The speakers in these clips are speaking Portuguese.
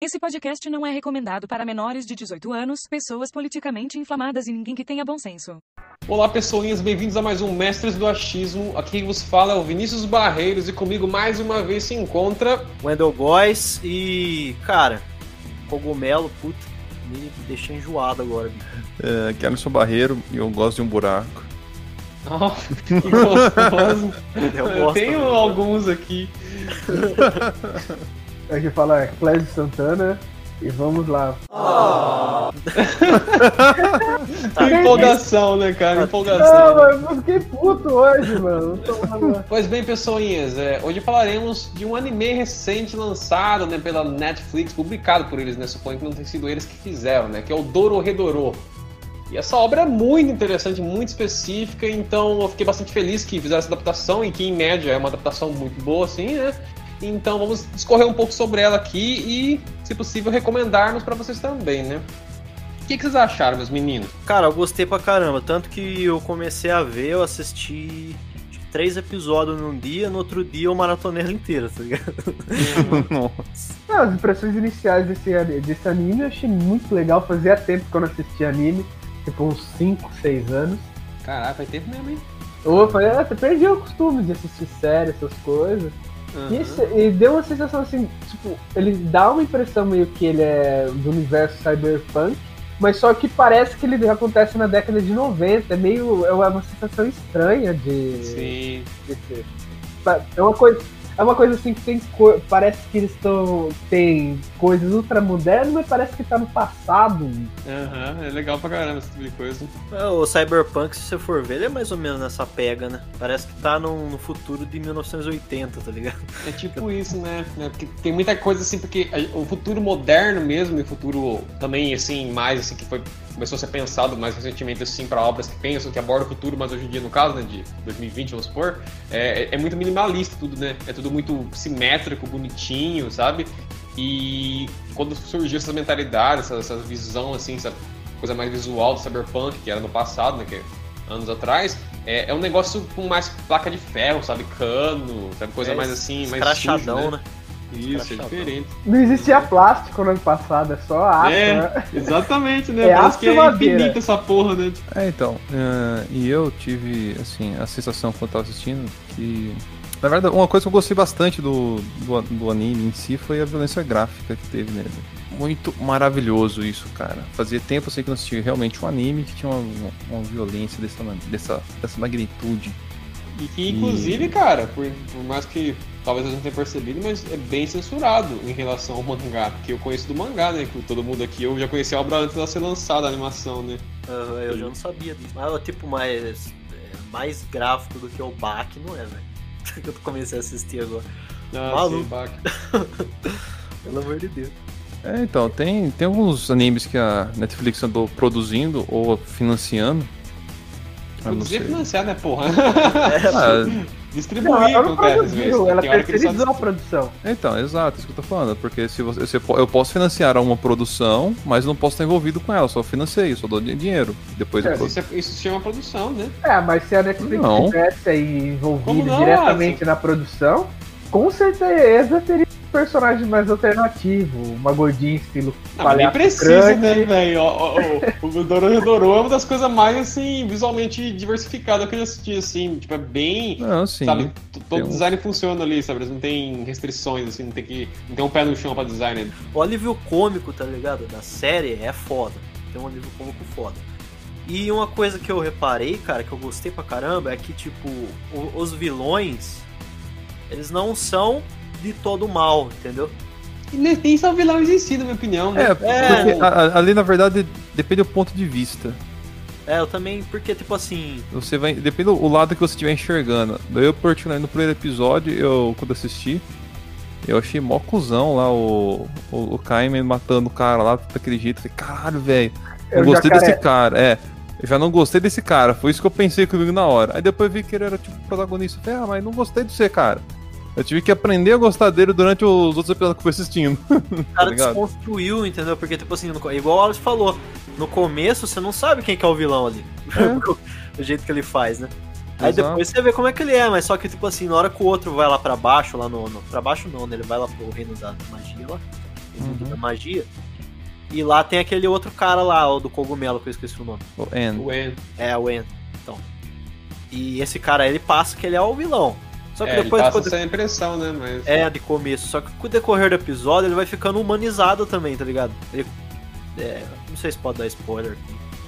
Esse podcast não é recomendado para menores de 18 anos, pessoas politicamente inflamadas e ninguém que tenha bom senso. Olá, pessoinhas, bem-vindos a mais um Mestres do Achismo. Aqui quem vos fala é o Vinícius Barreiros e comigo mais uma vez se encontra. Wendell Góes e. Cara, cogumelo, puta, me deixa enjoado agora. É, que Alisson Barreiro e eu gosto de um buraco. Oh, que gostoso. Eu tenho também. alguns aqui. Aqui fala é Clésio Santana e vamos lá. Tá, Empolgação, né, cara? Não, Empolgação. mano, eu fiquei puto hoje, mano. Pois bem, pessoinhas, é, hoje falaremos de um anime recente lançado né, pela Netflix, publicado por eles, né? Suponho que não tenha sido eles que fizeram, né? Que é o Dororedoro. E essa obra é muito interessante, muito específica, então eu fiquei bastante feliz que fizeram essa adaptação e que, em média, é uma adaptação muito boa, assim, né? Então vamos discorrer um pouco sobre ela aqui e, se possível, recomendarmos para vocês também, né? O que, que vocês acharam, meus meninos? Cara, eu gostei pra caramba. Tanto que eu comecei a ver, eu assisti três episódios num dia, no outro dia eu maratonei ela inteira, tá ligado? Nossa. Não, as impressões iniciais desse, desse anime eu achei muito legal. Fazia tempo que eu não assistia anime, tipo uns 5, 6 anos. Caraca, faz tempo mesmo, hein? Ou eu falei, ah, você perdeu o costume de assistir série, essas coisas. Uhum. E, esse- e deu uma sensação assim, tipo, ele dá uma impressão meio que ele é do universo cyberpunk, mas só que parece que ele acontece na década de 90. É meio. É uma sensação estranha de. Sim. de ser. Pa- É uma coisa. É uma coisa assim que tem. Parece que eles estão. Tem coisas ultramodernas, mas parece que tá no passado. Aham, é legal pra caramba esse tipo de coisa. É, O Cyberpunk, se você for ver, ele é mais ou menos nessa pega, né? Parece que tá no, no futuro de 1980, tá ligado? É tipo isso, né? né? Porque tem muita coisa assim, porque o futuro moderno mesmo, e o futuro também, assim, mais assim, que foi, começou a ser pensado mais recentemente, assim, para obras que pensam, que abordam o futuro, mas hoje em dia, no caso, né, de 2020, vamos supor, é, é- é muito minimalista tudo, né? É tudo muito simétrico, bonitinho, sabe? E quando surgiu essa mentalidade, essa, essa visão, assim, essa coisa mais visual do cyberpunk, que era no passado, né? Que é anos atrás, é, é um negócio com mais placa de ferro, sabe? Cano, sabe? Coisa É, mais assim, mais sujo, né? Isso, é diferente. Não existia plástico no ano passado, é só aço. É, né? exatamente, né? É Parece aço que e é infinita essa porra, né? É, então, é, e eu tive, assim, a sensação quando eu tava assistindo que. Na verdade, uma coisa que eu gostei bastante do, do, do anime em si foi a violência gráfica que teve nele. Muito maravilhoso isso, cara. Fazia tempo assim que eu não assistia realmente um anime que tinha uma, uma violência dessa, dessa, dessa magnitude. E que, inclusive, cara, por, por mais que talvez a gente tenha percebido, mas é bem censurado em relação ao mangá. Porque eu conheço do mangá, né? Que todo mundo aqui, eu já conheci a obra antes dela ser lançada, a animação, né? Aham, eu já não sabia disso. Mas é tipo mais, é, mais gráfico do que o Bach, não é, velho? Que eu comecei a assistir agora. Ah, Maluco. Pelo amor de Deus. É, então, tem, tem alguns animes que a Netflix andou produzindo ou financiando. Eu não Produzir sei. é financiar, né, porra? Ah, Distribuir, Não, ela não produziu, ela eles terceirizou a produção. Então, exato, isso que eu tô falando. Porque se você, po- eu posso financiar uma produção, mas não posso estar envolvido com ela, só financiei, só dou di- dinheiro. Depois É, Isso, é- isso se chama produção, né? É, mas se a Netflix Não. tivesse aí não, diretamente na produção, com certeza teria personagem mais alternativo, uma gordinha estilo Ah, nem palhaço precisa, crânio. né, velho? O Dororedoro é uma das coisas mais, assim, visualmente diversificadas que eu já assisti, assim. Tipo, é bem... Não, sim. Sabe, todo um- design funciona ali, sabe? Eles não tem restrições, assim, não tem que. Não tem um pé no chão pra design. né? O alívio cômico, tá ligado? Da série é foda. Tem um alívio cômico foda. E uma coisa que eu reparei, cara, que eu gostei pra caramba, é que, tipo, os vilões, eles não são de todo mal, entendeu? E nem, são vilões em si, na minha opinião, né? É, porque a- a- ali na verdade depende do ponto de vista. É, eu também, porque, tipo assim, Você vai. Depende do o lado que você estiver enxergando. Daí eu, particularmente, no primeiro episódio, eu quando assisti, eu achei mó cuzão lá o, o, o Kaiman matando o cara lá daquele jeito. Falei, caralho, velho. É Não o gostei jacaré. desse cara. É. Eu já não gostei desse cara. Foi isso que eu pensei comigo na hora. Aí depois vi que ele era tipo protagonista. Eu Falei, ah, mas não gostei de você, cara. Eu tive que aprender a gostar dele durante os outros episódios que eu fui assistindo. o cara ligado? desconstruiu, entendeu? Porque, tipo assim, no- igual o Alex falou, no começo você não sabe quem que é o vilão ali. o jeito que ele faz, né? Aí Exato. depois você vê como é que ele é, mas só que, tipo assim, na hora que o outro vai lá pra baixo, lá no. no pra baixo não, né? Ele vai lá pro reino da magia lá. Uhum. da magia. E lá tem aquele outro cara lá, o do cogumelo, que eu esqueci o nome. O N. O. É, o En. Então. E esse cara aí, ele passa que ele é o vilão. Só que É, ele depois, passa quando essa impressão, né? Mas. É, de começo. Só que com o decorrer do episódio ele vai ficando humanizado também, tá ligado? Ele- é, não sei se pode dar spoiler.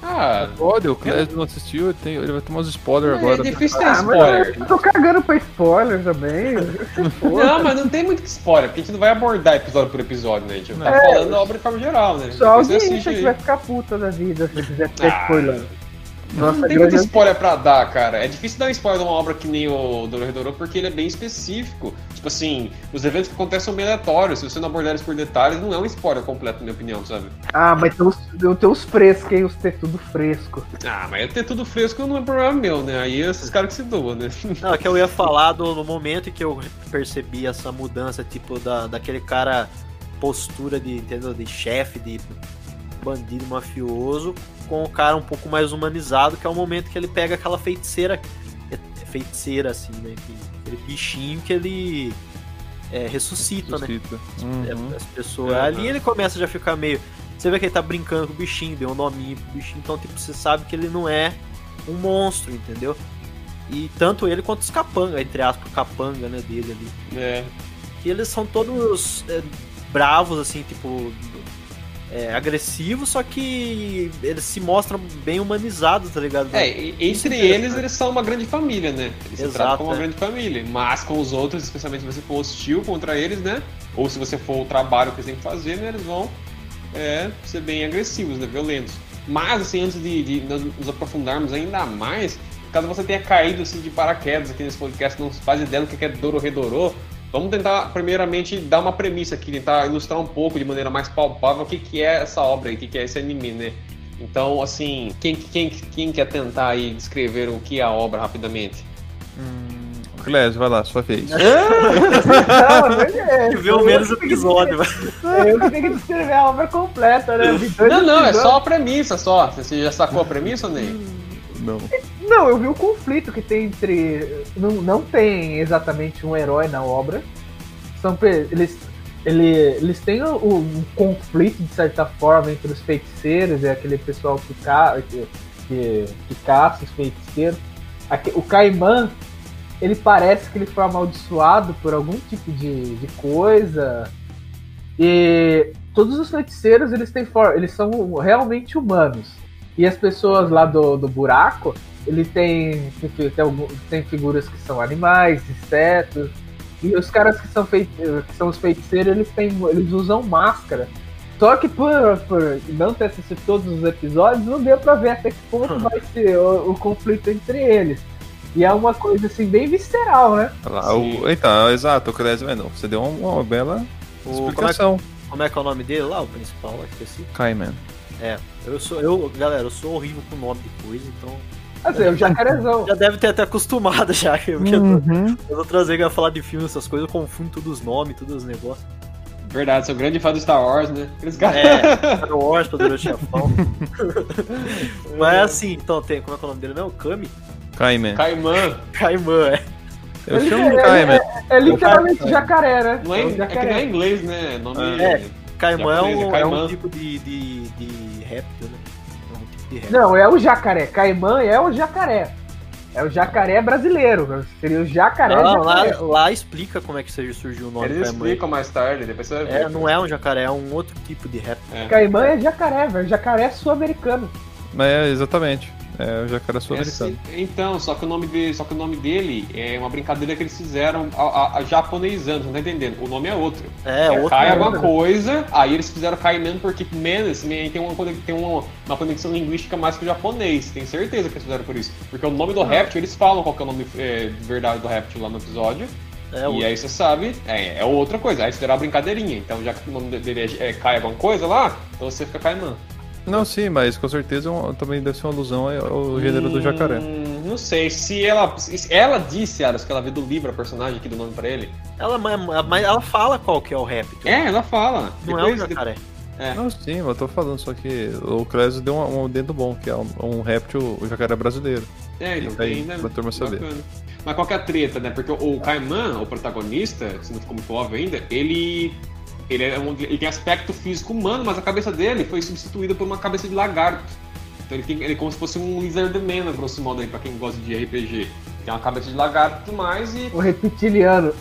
Ah, Pode, o Clésio não assistiu, ele, tem- ele vai tomar uns spoilers é agora. difícil ter Ah, spoiler. eu tô cagando pra spoiler também. Não, mas não tem muito spoiler, porque a gente não vai abordar episódio por episódio, né? A gente tá É. falando da obra de forma geral, né? Só alguém que vai ficar puta da vida se quiser ter Ah. spoiler. Nossa, Não tem muito spoiler pra dar, cara. É difícil dar um spoiler de uma obra que nem o Dororedoro porque ele é bem específico. Tipo assim, os eventos que acontecem são bem aleatórios. Se você não abordar eles por detalhes, não é um spoiler completo, na minha opinião, sabe? Ah, mas tem os, tem os frescos, hein? Os ter tudo fresco. Ah, mas ter tudo fresco não é problema meu, né? Aí é esses caras que se doam, né? Não, é que eu ia falar do, no momento em que eu percebi essa mudança, tipo, da, daquele cara postura de, entendeu? De chefe, de bandido mafioso, com o cara um pouco mais humanizado, que é o momento que ele pega aquela feiticeira, é, é feiticeira assim, né? que- aquele bichinho que ele é, ressuscita, né? Suscita. É, Uhum. as pessoas. Aham. Ali ele começa já a ficar meio. Você vê que ele tá brincando com o bichinho, deu um nominho pro bichinho, então tipo, você sabe que ele não é um monstro, entendeu? E tanto ele quanto os capanga, entre aspas, o capanga, né, dele ali. É. Que eles são todos é, bravos, assim, tipo. É, agressivos, só que eles se mostram bem humanizados, tá ligado? É, entre eles, eles são uma grande família, né? Eles se Exato, tratam como uma é. grande família. Mas com os outros, especialmente se você for hostil contra eles, né? Ou se você for o trabalho que eles têm que fazer, né? Eles vão é, ser bem agressivos, né? Violentos. Mas, assim, antes de, de nos aprofundarmos ainda mais, caso você tenha caído assim, de paraquedas aqui nesse podcast, não faz ideia do que é Dororedorô, vamos tentar, primeiramente, dar uma premissa aqui, tentar ilustrar um pouco, de maneira mais palpável, o que, que é essa obra aí, o que, que é esse anime, né? Então, assim, quem, quem, quem quer tentar aí descrever o que é a obra rapidamente? Clésio, vai lá, sua vez. Não, mas é, Viu eu menos que tenho que episódio, Eu que tenho que descrever a obra completa, né? Não, não, é só a premissa, só. Você já sacou a premissa, Ney? Não. Não, eu vi o conflito que tem entre. Não, não tem exatamente um herói na obra. São eles, ele, eles têm o- um conflito, de certa forma, entre os feiticeiros e aquele pessoal que, ca, que, que, que caça os feiticeiros. Aque- O Caimã, ele parece que ele foi amaldiçoado por algum tipo de, de coisa. E todos os feiticeiros, eles, têm for, eles são realmente humanos. E as pessoas lá do, do buraco, ele tem, tem, tem, figuras que são animais, insetos. E os caras que são, fei- que são os feiticeiros, eles, têm, eles usam máscara. Só que por, por não ter assistido todos os episódios, não deu pra ver até que ponto vai ser o, o conflito entre eles. E é uma coisa assim, bem visceral, né? Lá, o- então, exato, o Clésio é não. Você deu uma, uma bela O- como, é, explicação. como é que é o nome dele lá, o principal lá, esqueci. Kaiman. É, eu sou, eu, galera, eu sou horrível com nome de coisa, então. Assim, o jacarezão. Já deve ter até acostumado já, porque Uhum. as outras vezes que eu ia falar de filme, essas coisas, eu confundo todos os nomes, todos os negócios. Verdade, sou grande fã do Star Wars, né? Aqueles caras. É, Star Wars, Poderoso Chefão. Mas assim, então tem, como é que é o nome dele mesmo? Kami? Kaiman. Caimã. Kaiman, é. Eu chamo de ele- Kaiman. É literalmente jacaré, né? Não é, um é que não é inglês, né? Nome. É. Kaiman é um, é é um Caimã. tipo de, de, de réptil, né? É um tipo de réptil. Não, é o jacaré. Caimã é o jacaré. É o jacaré brasileiro. Seria o jacaré. Não, lá, jacaré. lá explica como é que surgiu o nome Eles Kaiman. explicam mais tarde, depois você vai ver. É, não é um jacaré, é um outro tipo de réptil. É. Caimã é jacaré, velho. Jacaré é sul-americano. Mas é, exatamente. É o jacaré É, sul-americano. sim. então, só que, o nome dele, só que o nome dele é uma brincadeira que eles fizeram a, a, a japonesando, não tá entendendo? O nome é outro. É, É, outro. É nome, alguma né? coisa, aí eles fizeram Kaiman porque Man, esse Man tem, uma, tem uma, uma conexão linguística mais com o japonês, tenho certeza que eles fizeram por isso. Porque o nome do réptil, eles falam qual que é o nome é, de verdade do réptil lá no episódio, É, e outro. aí você sabe, é, é outra coisa, aí eles fizeram a brincadeirinha, então já que o nome dele é, é Kai alguma coisa lá, então você fica Kaiman. Não, sim, mas com certeza é um- também deve ser uma alusão ao gênero do jacaré. Hum, não sei, se ela, se ela disse, Aras, que ela viu do livro a personagem aqui do nome pra ele. Ela, mas ela fala qual que é o réptil. É, ela fala. Não é um Depois- jacaré. É. Não, sim, mas eu tô falando, só que o Clésio deu um, um dedo bom, que é um, um réptil, o jacaré brasileiro. É, então Fica aí tem, né? pra turma saber. Bacana. Mas qual que é a treta, né? Porque o Kaiman, o protagonista, se não ficou muito óbvio ainda, ele ele, é um, ele tem aspecto físico humano, mas a cabeça dele foi substituída por uma cabeça de lagarto. Então ele, tem, ele é como se fosse um Lizardman, grosso modo, aí, pra quem gosta de RPG. Tem uma cabeça de lagarto e tudo mais, e O reptiliano.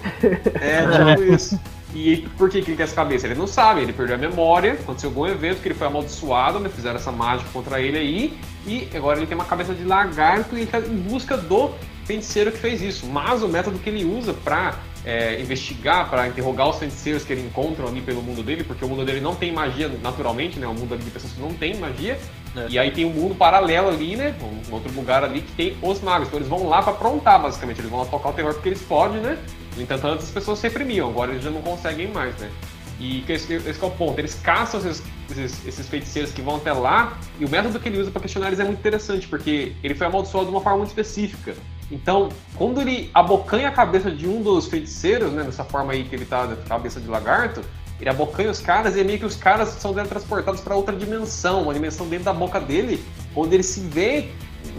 é, tipo isso. E por que, que ele tem essa cabeça? Ele não sabe, ele perdeu a memória, aconteceu algum evento que ele foi amaldiçoado, né? Fizeram essa mágica contra ele aí, e agora ele tem uma cabeça de lagarto e ele tá em busca do feiticeiro que fez isso. Mas o método que ele usa pra é, investigar, pra interrogar os feiticeiros que ele encontra ali pelo mundo dele, porque o mundo dele não tem magia naturalmente, né? O mundo ali de pessoas que não tem magia. É. E aí tem um mundo paralelo ali, né? Um outro lugar ali que tem os magos. Então eles vão lá pra aprontar, basicamente. Eles vão lá tocar o terror porque eles podem, né? No entanto, antes as pessoas se reprimiam, agora eles já não conseguem mais, né? E esse, esse que é o ponto. Eles caçam esses, esses, esses feiticeiros que vão até lá, e o método que ele usa pra questionar eles é muito interessante, porque ele foi amaldiçoado de uma forma muito específica. Então, quando ele abocanha a cabeça de um dos feiticeiros, né, dessa forma aí que ele tá, da cabeça de lagarto, ele abocanha os caras e é meio que os caras são transportados para outra dimensão, uma dimensão dentro da boca dele, onde ele se vê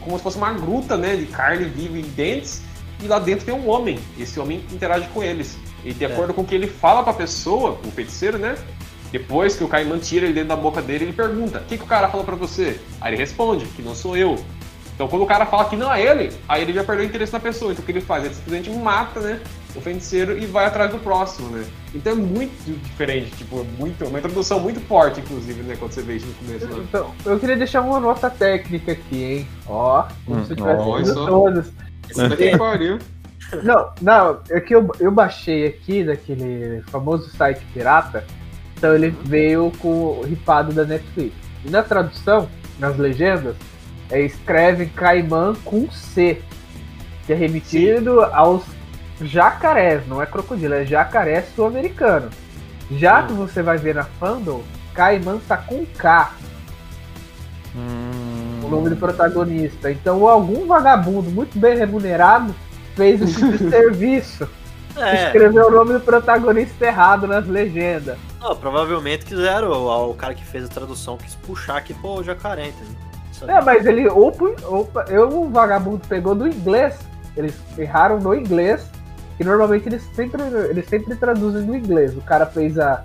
como se fosse uma gruta, né, de carne viva e dentes, e lá dentro tem um homem, e esse homem interage com eles. E de É. acordo com o que ele fala pra pessoa, o feiticeiro, né, depois que o Caimã tira ele dentro da boca dele, ele pergunta: O que, que o cara falou pra você? Aí ele responde: Que não sou eu. Então quando o cara fala que não é ele, aí ele já perdeu o interesse na pessoa. Então o que ele faz? Ele simplesmente mata, né? O feiticeiro e vai atrás do próximo, né? Então é muito diferente, tipo, é muito, uma introdução muito forte, inclusive, né? Quando você vê isso no começo, né? Então, eu queria deixar uma nota técnica aqui, hein? Ó, como Hum, se eu tivesse lido isso. todos. Isso daqui é pariu. Não, não, é que eu, eu baixei aqui daquele famoso site pirata, então ele veio com o ripado da Netflix. E na tradução, nas legendas, é, escreve Caimã com C, que é remetido aos jacarés, não é crocodilo, é jacaré sul-americano. Já que você vai ver na fandom, Caimã tá com K, Hum, o nome do protagonista. Então algum vagabundo muito bem remunerado fez esse tipo serviço. É, Escreveu o nome do protagonista errado nas legendas. não, provavelmente quiseram, o, o cara que fez a tradução quis puxar aqui pro jacaré, entendeu? É, mas ele. Opa, opa, eu, o vagabundo pegou do inglês. Eles erraram no inglês. E normalmente eles sempre, eles sempre traduzem no inglês. O cara fez a,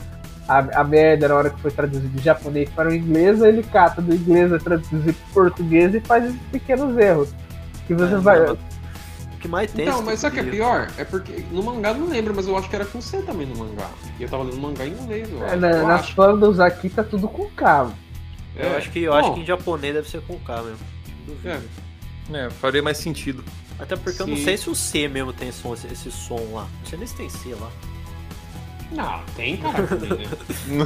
a, a merda na hora que foi traduzido do japonês para o inglês, aí ele cata do inglês, vai traduzir para português e faz esses pequenos erros. Que você É, vai. mas- O que mais tem Então, esse mas sabe o que é tipo de- pior? É porque no mangá eu não lembro, mas eu acho que era com C também no mangá. E eu tava lendo mangá em inglês, eu É, acho. na- eu nas acho. fandoms aqui tá tudo com K. Eu É. acho que, eu acho que em japonês deve ser com K mesmo. Duvido. É. é, faria mais sentido. Até porque eu não sei se o C mesmo tem som, esse, esse som lá. Não sei nem se tem C lá. Não, tem, cara. Tem, né?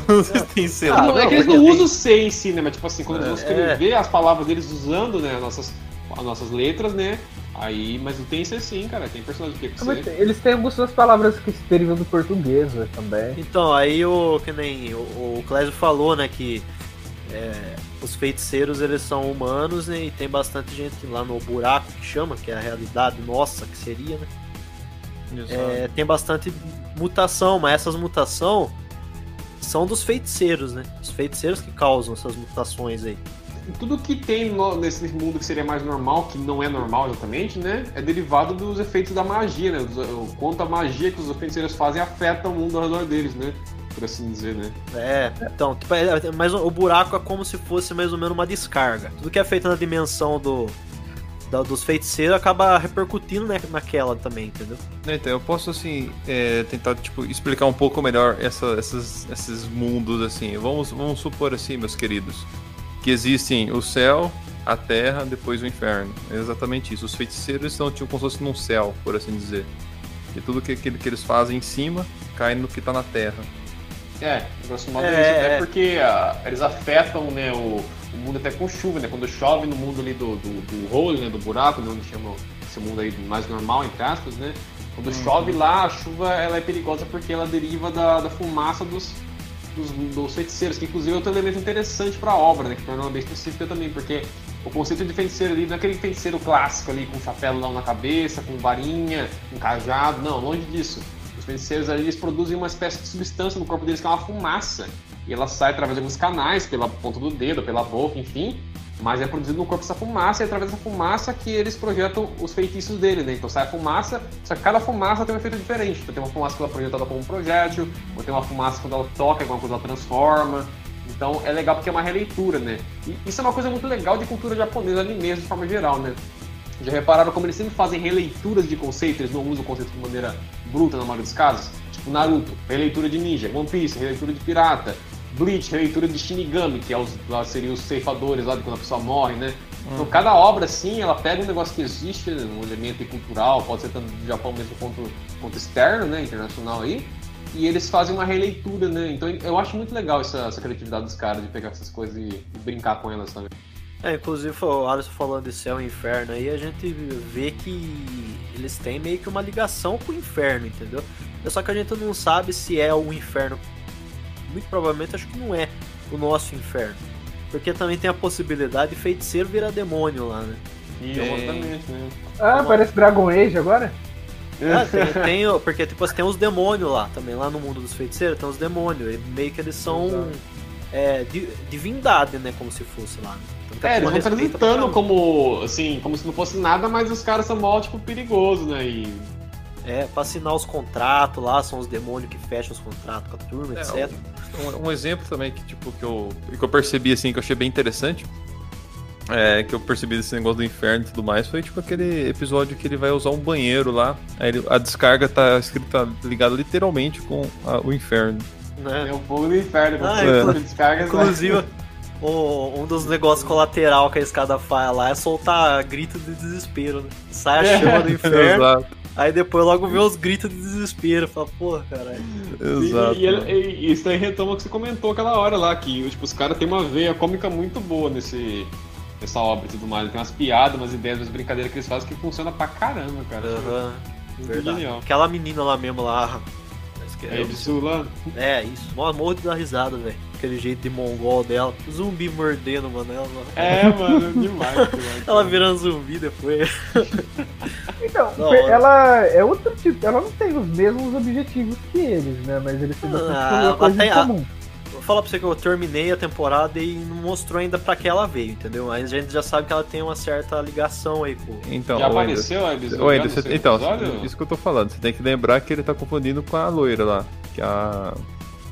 Não sei se tem selo. Ah, não, é que eles não usam C em si, né? Mas tipo assim, quando eles vão É. escrever as palavras deles usando, né, as nossas, as nossas letras, né? Aí, mas não tem C sim, cara. Tem personagem que tem Mas C. Eles têm algumas palavras que se derivam do português né, também. Então, aí o que nem o, o Clésio falou, né, que é, os feiticeiros eles são humanos né, e tem bastante gente lá no buraco que chama, que é a realidade nossa que seria, né? É, tem bastante mutação, mas essas mutações são dos feiticeiros, né? Os feiticeiros que causam essas mutações aí. Tudo que tem no- nesse mundo que seria mais normal, que não é normal exatamente, né? É derivado dos efeitos da magia, né? O quanto a magia que os feiticeiros fazem afeta o mundo ao redor deles, né? Por assim dizer, né? É, então, tipo, é, é, mas o buraco é como se fosse mais ou menos uma descarga. Tudo que é feito na dimensão do, da- dos feiticeiros acaba repercutindo né, naquela também, entendeu? Então, eu posso, assim, é, tentar, tipo, explicar um pouco melhor essa, essas, esses mundos, assim. Vamos, vamos supor, assim, meus queridos, que existem o céu, a terra, depois o inferno. É exatamente isso. Os feiticeiros estão, tipo, como se fosse num céu, por assim dizer. E tudo que, que, que eles fazem em cima cai no que tá na terra. É, grosso modo É, é? Porque ah, eles afetam né, o, o mundo até com chuva, né? Quando chove no mundo ali do, do, do hole, né? Do buraco, né? Onde chama esse mundo aí mais normal, entre aspas, né? Quando chove lá, a chuva ela é perigosa porque ela deriva da, da fumaça dos, dos, dos feiticeiros, que inclusive é outro elemento interessante para a obra, né? Que torna ela bem específica também, porque o conceito de feiticeiro ali não é aquele feiticeiro clássico ali com chapéu na cabeça, com varinha, com cajado, não, longe disso. Os feiticeiros ali eles produzem uma espécie de substância no corpo deles que é uma fumaça. E ela sai através de alguns canais, pela ponta do dedo, pela boca, enfim. mas é produzido no corpo essa fumaça, e é através dessa fumaça que eles projetam os feitiços dele, né? Então sai a fumaça, só que cada fumaça tem um efeito diferente. Então tem uma fumaça que ela é projetada como um projétil, ou tem uma fumaça quando ela toca, alguma coisa ela transforma. Então é legal porque é uma releitura, né? E isso é uma coisa muito legal de cultura japonesa, animes de forma geral, né? Já repararam como eles sempre fazem releituras de conceitos, eles não usam o conceito de maneira bruta na maioria dos casos? Tipo Naruto, releitura de ninja, One Piece, releitura de pirata, Bleach, releitura de Shinigami, que é os, lá seriam os ceifadores lá de quando a pessoa morre, né? Então cada obra, assim, ela pega um negócio que existe, um elemento cultural, pode ser tanto do Japão mesmo quanto, quanto externo, né, internacional aí, e eles fazem uma releitura, né? Então eu acho muito legal essa, essa criatividade dos caras de pegar essas coisas e, e brincar com elas também. É, inclusive o Alisson falando de céu e inferno aí, a gente vê que eles têm meio que uma ligação com o inferno, entendeu? Só que a gente não sabe se é o inferno. Muito provavelmente acho que não é o nosso inferno. Porque também tem a possibilidade de feiticeiro virar demônio lá, né? Exatamente, né? Ah, parece Dragon Age agora? Ah, tem, tem porque tipo, tem os demônios lá também, lá no mundo dos feiticeiros tem os demônios. E meio que eles são é, di- divindade, né? Como se fosse lá. Né? É, eles vão apresentando caramba. como, assim, como se não fosse nada, mas os caras são mó, tipo, perigosos, né? E É, pra assinar os contratos lá, são os demônios que fecham os contratos com a turma, É, etc. Um, um exemplo também que, tipo, que eu, que eu percebi, assim, que eu achei bem interessante, é, que eu percebi desse negócio do inferno e tudo mais, foi, tipo, aquele episódio que ele vai usar um banheiro lá, aí ele- a descarga tá escrita, ligada literalmente com a- o inferno. Né? é o fogo do inferno, Ah, inclu- descarga, Inclusive, o- um dos negócios colateral que a escada faz lá é soltar grito de desespero, né? Sai a chama do inferno, Exato, aí depois logo vê os gritos de desespero. Fala, porra, caralho. exato. E, e ele- e isso aí retoma o que você comentou aquela hora lá, que tipo, os caras têm uma veia cômica muito boa nesse, nessa obra e tudo mais. Tem umas piadas, umas ideias, umas brincadeiras que eles fazem que funciona pra caramba, cara. Muito verdade. genial. Aquela menina lá mesmo lá. É, de Sula. É, isso. Mó morro de dar risada, velho. Aquele jeito de mongol dela. Zumbi mordendo, mano. Ela, É, mano, demais. demais. ela virando zumbi depois. Então, Da hora. ela é outro tipo, ela não tem os mesmos objetivos que eles, né? Mas eles têm bastante Ah, coisa em até a- comum. Vou falar pra você que eu terminei a temporada e não mostrou ainda pra que ela veio, entendeu? Mas a gente já sabe que ela tem uma certa ligação aí com. Então, Já apareceu a você- então, episódio? isso que eu tô falando, você tem que lembrar que ele tá confundindo com a loira lá, que a...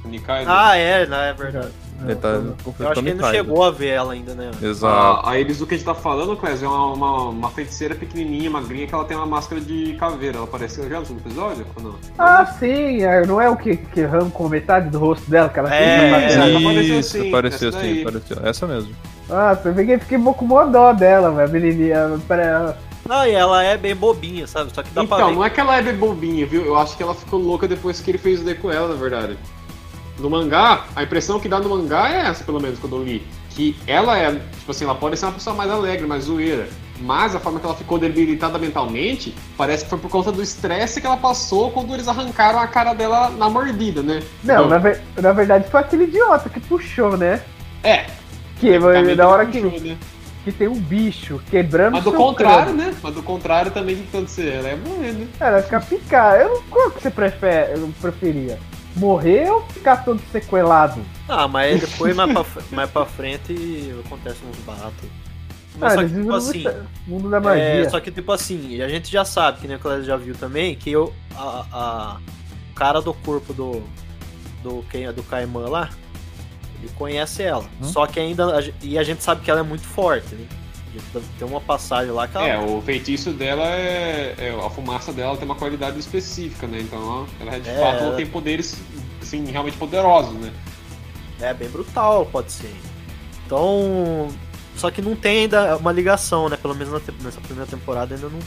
Nikai, Ah, é, né? É verdade. Ele tá Eu acho que a ele não chegou a ver ela ainda, né? Exato. A, a Elis, do que a gente tá falando, Clésio, é uma, uma, uma feiticeira pequenininha, magrinha, que ela tem uma máscara de caveira. Ela apareceu já no segundo episódio? Ou não? Ah, sim, é, não é o que, que arrancam metade do rosto dela, que ela É, é. matéria? ela apareceu sim, apareceu essa sim, apareceu. Essa mesmo. Nossa, eu fiquei, fiquei com mó dó dela, velho, a menininha. Pra... Não, e ela é bem bobinha, sabe? Só que dá pra Então, ver. não é que ela é bem bobinha, viu? Eu acho que ela ficou louca depois que ele fez o D com ela, na verdade. No mangá, a impressão que dá no mangá é essa, pelo menos, quando eu li. Que ela é, tipo assim, ela pode ser uma pessoa mais alegre, mais zoeira. Mas a forma que ela ficou debilitada mentalmente, parece que foi por conta do estresse que ela passou quando eles arrancaram a cara dela na mordida, né? Não, Então, na, ver- na verdade foi aquele idiota que puxou, né? É, Que basicamente da hora ele que, puxou, né? que tem um bicho quebrando Mas do contrário, crânio. né? Mas do contrário também o que acontecer? Ela é morrer, né? Ela fica picar. Eu, qual que você prefere, eu preferia? Morrer ou ficar todo sequelado? Ah, mas depois mais pra, mais pra frente acontece uns baratos. Mas Ah, só que, tipo assim. mundo- da magia. É, só que, tipo assim, a gente já sabe, que nem o Clécio já viu também, que eu, a, a- o cara do corpo do, do, quem, do Caimã lá, ele conhece ela. Hum? Só que ainda. a E a gente sabe que ela é muito forte, né? Tem uma passagem lá que ela. É, o feitiço dela é, é- A fumaça dela tem uma qualidade específica, né? Então ela, ela de É. fato ela tem poderes, assim, realmente poderosos, né? É bem brutal, pode ser. Então. Só que não tem ainda uma ligação, né? Pelo menos na nessa primeira temporada ainda não,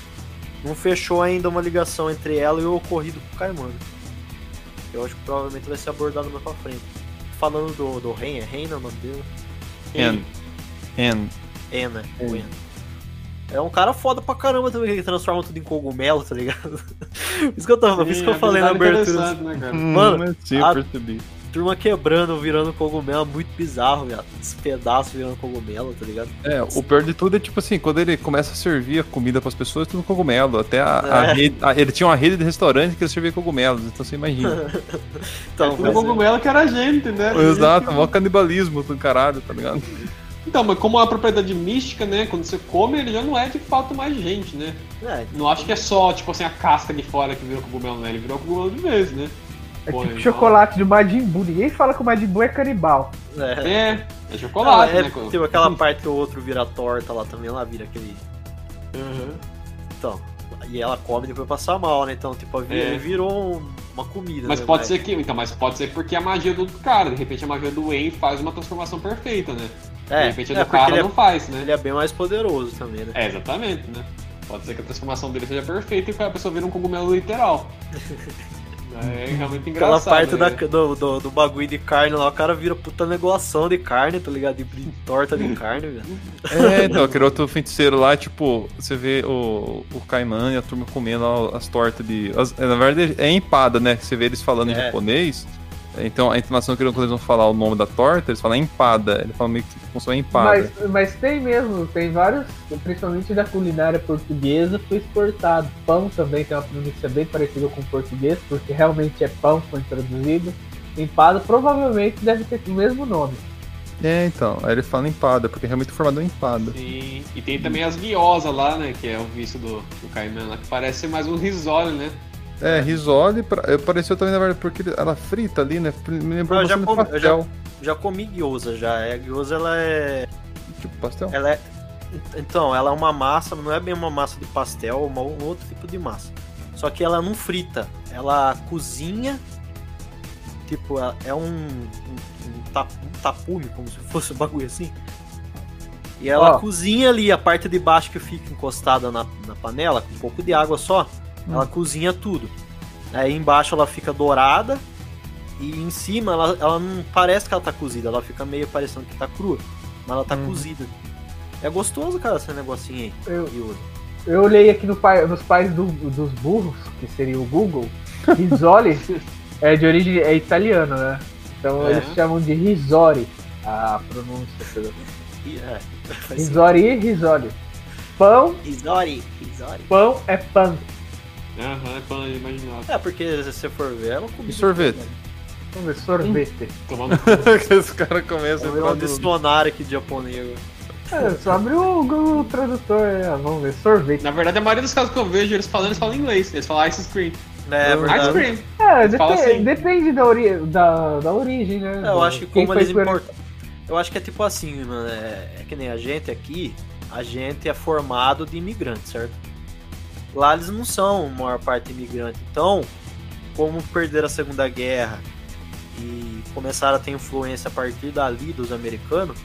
não fechou ainda uma ligação entre ela e o ocorrido com o Caimã. né? Eu acho que provavelmente vai ser abordado mais pra frente. Falando do, do Ren, é Ren não é o nome dele? And. And. Ena, o Ena. É um cara foda pra caramba também, que transforma tudo em cogumelo, tá ligado? isso que eu, tava, isso que eu Sim, falei na habilidade abertura. Né, cara? Mano, Hum, sim, a- eu percebi. Turma quebrando, virando cogumelo, muito bizarro, viado. Esse pedaço virando cogumelo, tá ligado? É, o pior de tudo é tipo assim, quando ele começa a servir a comida pras pessoas, tudo cogumelo. Até a, a É. rede, a- ele tinha uma rede de restaurante que ele servia cogumelos, então você imagina. Então, Tudo mas- cogumelo que era a gente, né? Exato, maior canibalismo do caralho, tá ligado? Então, mas como é uma propriedade mística, né? Quando você come, ele já não é de fato mais gente, né? É, Não acho que é só, tipo assim, a casca de fora que virou cogumelo, né? Ele virou cogumelo de vez, né? É Pô, tipo então- chocolate de Majin Buu. Ninguém fala que o Majin Buu é canibal. é. É, é Não, chocolate, é, né? tipo aquela parte que o outro vira torta lá também, lá vira aquele. Uhum. Então. E ela come e depois passa mal, né? Então, tipo, vi- É. ele virou um- uma comida. Mas né? pode ser que. Então, mas pode ser porque é a magia do cara. De repente a magia do Wayne faz uma transformação perfeita, né? É, de repente é do porque cara ele é, não faz, né? ele é bem mais poderoso também, né? É, exatamente, né? Pode ser que a transformação dele seja perfeita e a pessoa vira um cogumelo literal. é realmente Aquela engraçado. parte da- né? do, do, do bagulho de carne lá, o cara vira puta negociação de carne, tá ligado? De brin- torta de carne, velho. É, então, aquele outro feiticeiro lá, tipo, você vê o, o Caiman e a turma comendo lá as tortas de. as- na verdade, é empada, né? Você vê eles falando em É. japonês. Então, a entonação que eles vão falar o nome da torta, eles falam empada. Ele fala meio que como se fosse empada. Mas, mas tem mesmo, tem vários, principalmente da culinária portuguesa, foi exportado. Pão também tem uma pronúncia bem parecida com o português, porque realmente é pão, foi traduzido. Empada provavelmente deve ter o mesmo nome. É, então. Aí ele fala empada, porque é realmente formado em empada. Sim. E tem também as guiosas lá, né? Que é o vício do, do Caiman lá, que parece ser mais um risole, né? É, risole, pra- pareceu também, na verdade, porque ela frita ali, né? Me lembrou Ah, eu já bastante comi- eu pastel. Já comi gyoza já. É, a gyoza ela é. Tipo, pastel? Ela é. Então, ela é uma massa, não é bem uma massa de pastel, é um outro tipo de massa. Só que ela não frita, ela cozinha. Tipo, é um, um, um ta- um tapume, como se fosse um bagulho assim. E ela Ó. cozinha ali, a parte de baixo que fica encostada na, na panela, com um pouco de água só, ela cozinha tudo. Aí embaixo ela fica dourada e em cima ela, ela não parece que ela tá cozida, ela fica meio parecendo que tá crua, mas ela tá Uhum. cozida. É gostoso, cara, esse negocinho aí. Eu, eu olhei aqui no pai, nos pais do- dos burros, que seria o Google, risole é de origem é italiano, né? Então É. eles chamam de risori a pronúncia. Sentido. Risori e risole. Pão, Risori, risori. pão é pão. Aham, é. É, porque se você for ver, ela comida. E sorvete? Vamos ver, sorvete. Tomando que os caras começam um dicionário aqui de japonês agora. É, só abre o Google Tradutor, é, vamos ver, sorvete. Na verdade, a maioria dos casos que eu vejo eles falando, eles falam inglês. Eles falam ice cream. É, É Ice cream. É, depe- assim. depende da, ori da, da origem, né? É, eu acho que como eles por- importam. Eu acho que é tipo assim, mano. É, é que nem a gente aqui, a gente é formado de imigrantes, certo? Lá eles não são a maior parte imigrante. Então, como perderam a Segunda Guerra e começaram a ter influência a partir dali dos americanos,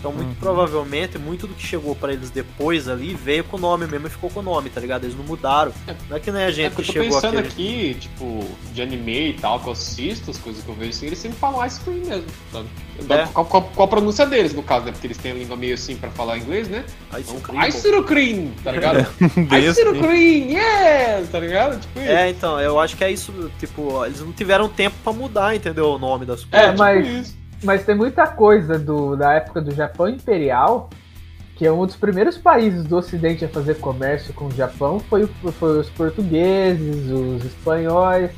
então muito Uhum. provavelmente muito do que chegou pra eles depois ali veio com o nome mesmo e ficou com o nome, tá ligado? Eles não mudaram. Não é que nem a É gente porque que eu tô chegou pensando aqui. aqui, tipo, de anime e tal, que eu assisto, as coisas que eu vejo assim, eles sempre falam ice cream mesmo, sabe? É. Qual, qual- qual a pronúncia deles, no caso, né? Porque eles têm a língua meio assim pra falar inglês, né? Ice Então, cream, Ice cream, tá ligado? Ice assim. cream, yes! Tá ligado? Tipo isso. É, então, eu acho que é isso, tipo, eles não tiveram tempo pra mudar, entendeu? O nome das coisas. É, É, tipo mas-. Mas tem muita coisa do, da época do Japão Imperial, que é um dos primeiros países do Ocidente a fazer comércio com o Japão, foi, foi os portugueses, os espanhóis.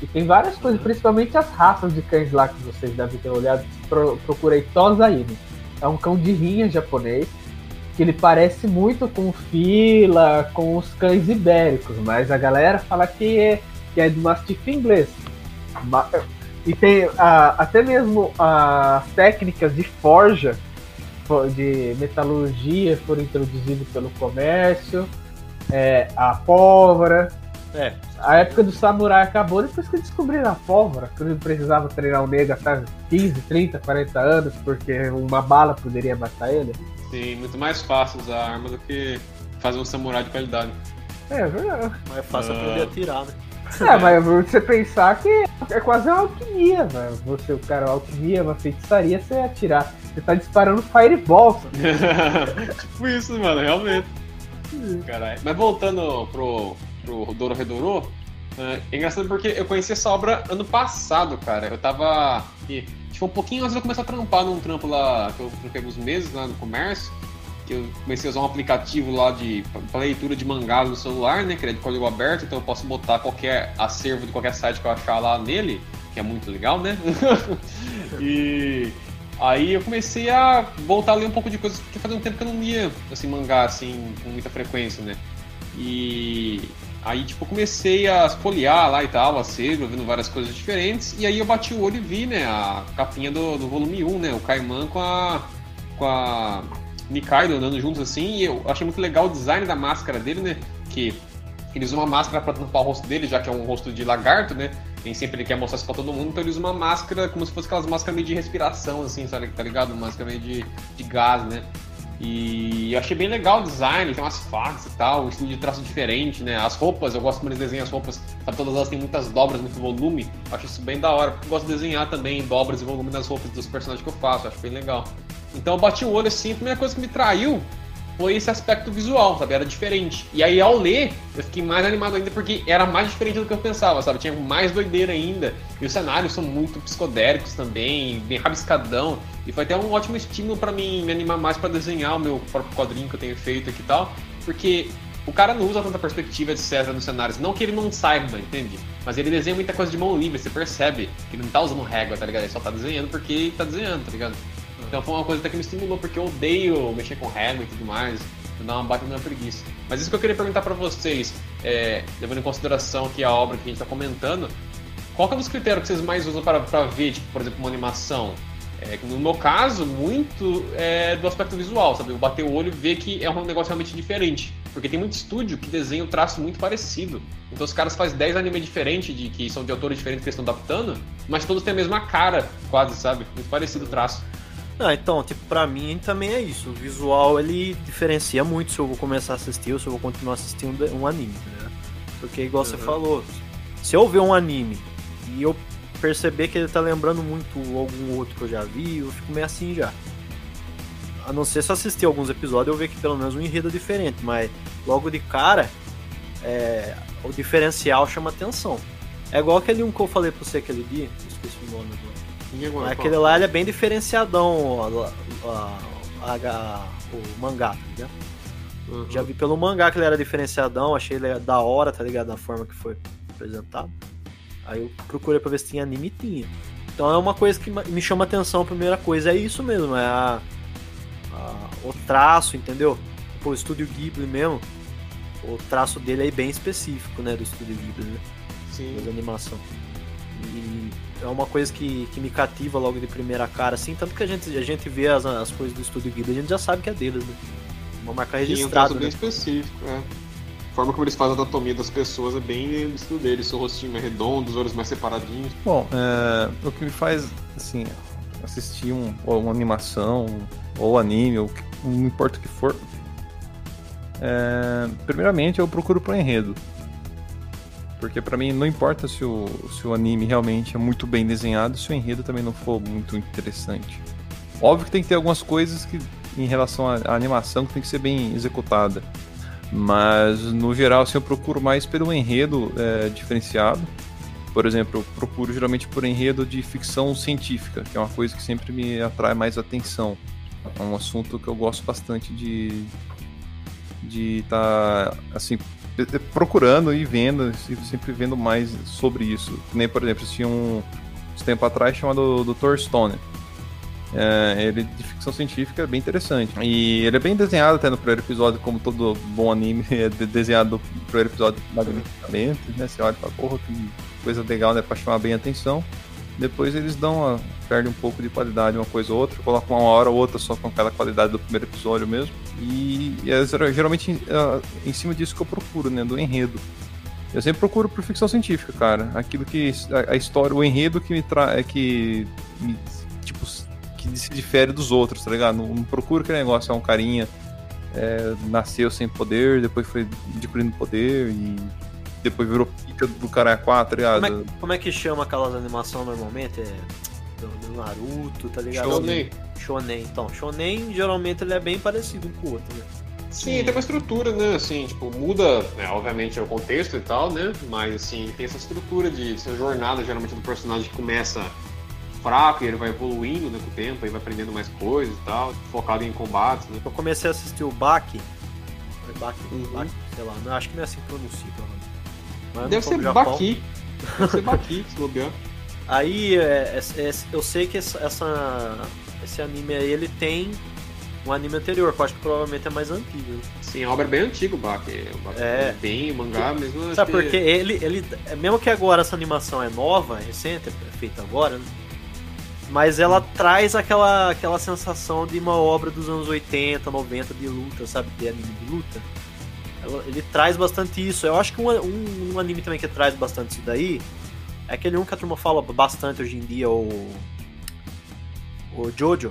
E tem várias coisas, principalmente as raças de cães lá que vocês devem ter olhado. Pro, procurei Tosaine. É um cão de rinha japonês, que ele parece muito com fila, com os cães ibéricos, mas a galera fala que é, que é do mastiff inglês. Ma- e tem ah, até mesmo as técnicas de forja, fo- de metalurgia foram introduzidas pelo comércio, é, a pólvora. É. A época do samurai acabou depois que descobriram a pólvora, que não precisava treinar o negro até 15, 30, 40 anos, porque uma bala poderia matar ele. Sim, muito mais fácil usar a arma do que fazer um samurai de qualidade. É, é verdade. Mas é fácil Ah. aprender a tirar, né? É, mas você pensar que é quase uma alquimia, velho. Você, o cara, alquimia, uma feitiçaria, você atirar. Você tá disparando fireball. tipo isso, mano, realmente. Caralho. Mas voltando pro, pro Doro Redorô, é engraçado porque eu conheci essa obra ano passado, cara. Eu tava. e, Tipo, um pouquinho antes de eu começar a trampar num trampo lá, que eu trampei alguns meses lá no comércio. Que eu comecei a usar um aplicativo lá de pra leitura de mangás no celular, né? Que é de código aberto, então eu posso botar qualquer acervo de qualquer site que eu achar lá nele, que é muito legal, né? e Aí eu comecei a voltar a ler um pouco de coisas, porque fazia um tempo que eu não lia, assim, mangá, assim, com muita frequência, né? E aí, tipo, comecei a folhear lá e tal, a ser, vendo várias coisas diferentes, e aí eu bati o olho e vi, né, a capinha do, do volume 1, né, o Kaiman com a, com a Nikaido andando juntos assim, e eu achei muito legal o design da máscara dele, né, que ele usa uma máscara para tampar o rosto dele, já que é um rosto de lagarto, né, nem sempre ele quer mostrar isso pra todo mundo, então ele usa uma máscara como se fosse aquelas máscaras meio de respiração, assim, sabe, tá ligado? Uma máscara meio de, de gás, né? E eu achei bem legal o design, tem umas facas e tal, um estilo de traço diferente, né? As roupas, eu gosto como eles desenham as roupas, sabe? Todas elas têm muitas dobras, muito volume. Eu acho isso bem da hora, porque eu gosto de desenhar também dobras e volume nas roupas dos personagens que eu faço, eu acho bem legal. Então eu bati o olho assim, a primeira coisa que me traiu foi esse aspecto visual, sabe? Era diferente. E aí ao ler, eu fiquei mais animado ainda porque era mais diferente do que eu pensava, sabe? Tinha mais doideira ainda. E os cenários são muito psicodélicos também, bem rabiscadão. E foi até um ótimo estímulo para mim me animar mais para desenhar o meu próprio quadrinho que eu tenho feito aqui e tal. Porque o cara não usa tanta perspectiva, etc, nos cenários. Não que ele não saiba, entende? Mas ele desenha muita coisa de mão livre, você percebe que ele não tá usando régua, tá ligado? Ele só tá desenhando porque tá desenhando, tá ligado? Então foi uma coisa até que me estimulou, porque eu odeio mexer com régua e tudo mais. Dá uma baita na preguiça. Mas isso que eu queria perguntar para vocês, é, levando em consideração que a obra que a gente tá comentando, qual é um dos critérios que vocês mais usam para, ver, tipo, por exemplo, uma animação? É, no meu caso, muito é do aspecto visual, sabe? Eu bater o olho e ver que é um negócio realmente diferente. Porque tem muito estúdio que desenha um traço muito parecido. Então os caras fazem 10 animes diferentes, de, que são de autores diferentes que eles estão adaptando, mas todos têm a mesma cara, quase, sabe? Muito parecido o traço. Ah, então, tipo, pra mim também é isso. O visual ele diferencia muito se eu vou começar a assistir ou se eu vou continuar assistindo um anime, né? Porque, igual uhum. você falou, se eu ver um anime e eu perceber que ele tá lembrando muito algum outro que eu já vi, eu fico meio assim já. A não ser se assistir alguns episódios eu ver que pelo menos um enredo é diferente, mas logo de cara, é, o diferencial chama atenção. É igual aquele um que eu falei pra você aquele dia, esqueci o nome agora. Aquele lá ele é bem diferenciadão, a, a, a, o mangá, tá uhum. Já vi pelo mangá que ele era diferenciadão, achei ele da hora, tá ligado? Da forma que foi apresentado. Aí eu procurei pra ver se tinha anime e tinha. Então é uma coisa que me chama atenção, a primeira coisa é isso mesmo, é a, o traço, entendeu? Pô, o Estúdio Ghibli mesmo, o traço dele é bem específico, né, do Estúdio Ghibli, né? Sim. Da animação. E é uma coisa que, que me cativa logo de primeira cara, assim, tanto que a gente, a gente vê as, as coisas do Estúdio Ghibli, a gente já sabe que é deles, né? Uma marca registrada. Sim, um né? bem específico, é. A forma como eles fazem a anatomia das pessoas é bem estilo deles, seu rostinho mais redondo, os olhos mais separadinhos. Bom, é, o que me faz, assim, assistir um, ou uma animação, ou anime, ou não importa o que for, é, primeiramente eu procuro pro enredo. Porque para mim não importa se o, se o anime realmente é muito bem desenhado, se o enredo também não for muito interessante. Óbvio que tem que ter algumas coisas que, em relação à, à animação, que tem que ser bem executada. Mas, no geral, assim, eu procuro mais pelo enredo é, diferenciado. Por exemplo, eu procuro geralmente por enredo de ficção científica, que é uma coisa que sempre me atrai mais atenção. É um assunto que eu gosto bastante de de estar tá, assim procurando e vendo, sempre vendo mais sobre isso. Nem, por exemplo, tinha um, um tempo atrás chamado Dr. Stone. É, ele de ficção científica é bem interessante. E ele é bem desenhado até no primeiro episódio, como todo bom anime é desenhado no primeiro episódio magnificamente, né? Você olha e fala, porra, que coisa legal, né? Pra chamar bem a atenção. Depois eles dão uma, perdem um pouco de qualidade uma coisa ou outra, colocam uma hora ou outra só com aquela qualidade do primeiro episódio mesmo. E, e é geralmente uh, em cima disso que eu procuro, né, do enredo. Eu sempre procuro por ficção científica, cara. Aquilo que a, a história, o enredo que me traz, é que me, tipo que se difere dos outros, tá ligado? Não, não procuro aquele negócio, é um carinha é, nasceu sem poder, depois foi adquirindo poder e depois virou pica do cara 4, tá ligado? Como é, como é que chama aquelas animações normalmente? É do, do, Naruto, tá ligado? Shonen. Shonen. Então, Shonen geralmente ele é bem parecido um com o outro, né? Sim, Sim, tem uma estrutura, né? Assim, tipo, muda, né, obviamente, é o contexto e tal, né? Mas, assim, tem essa estrutura de essa jornada, geralmente, do personagem que começa fraco e ele vai evoluindo né, com o tempo, aí vai aprendendo mais coisas e tal, focado em combates, né? Eu comecei a assistir o Baki. Baki, uhum. Baki sei lá, não, acho que não é assim que pronuncia, Deve ser Baki. Deve ser Baki, se bobear. Aí é, é, é, eu sei que essa, essa, esse anime aí, ele tem um anime anterior, que eu acho que provavelmente é mais antigo. Sim, a obra é bem antiga, o Baki. O Baki É. é bem o mangá mesmo. Sabe acho por que- quê? Ele, ele, mesmo que agora essa animação é nova, recente, é feita agora, né? Mas ela traz aquela, aquela sensação de uma obra dos anos 80, 90 de luta, sabe? De anime de luta. Ele traz bastante isso. Eu acho que um, um, um anime também que traz bastante isso daí é aquele um que a turma fala bastante hoje em dia, o. O Jojo.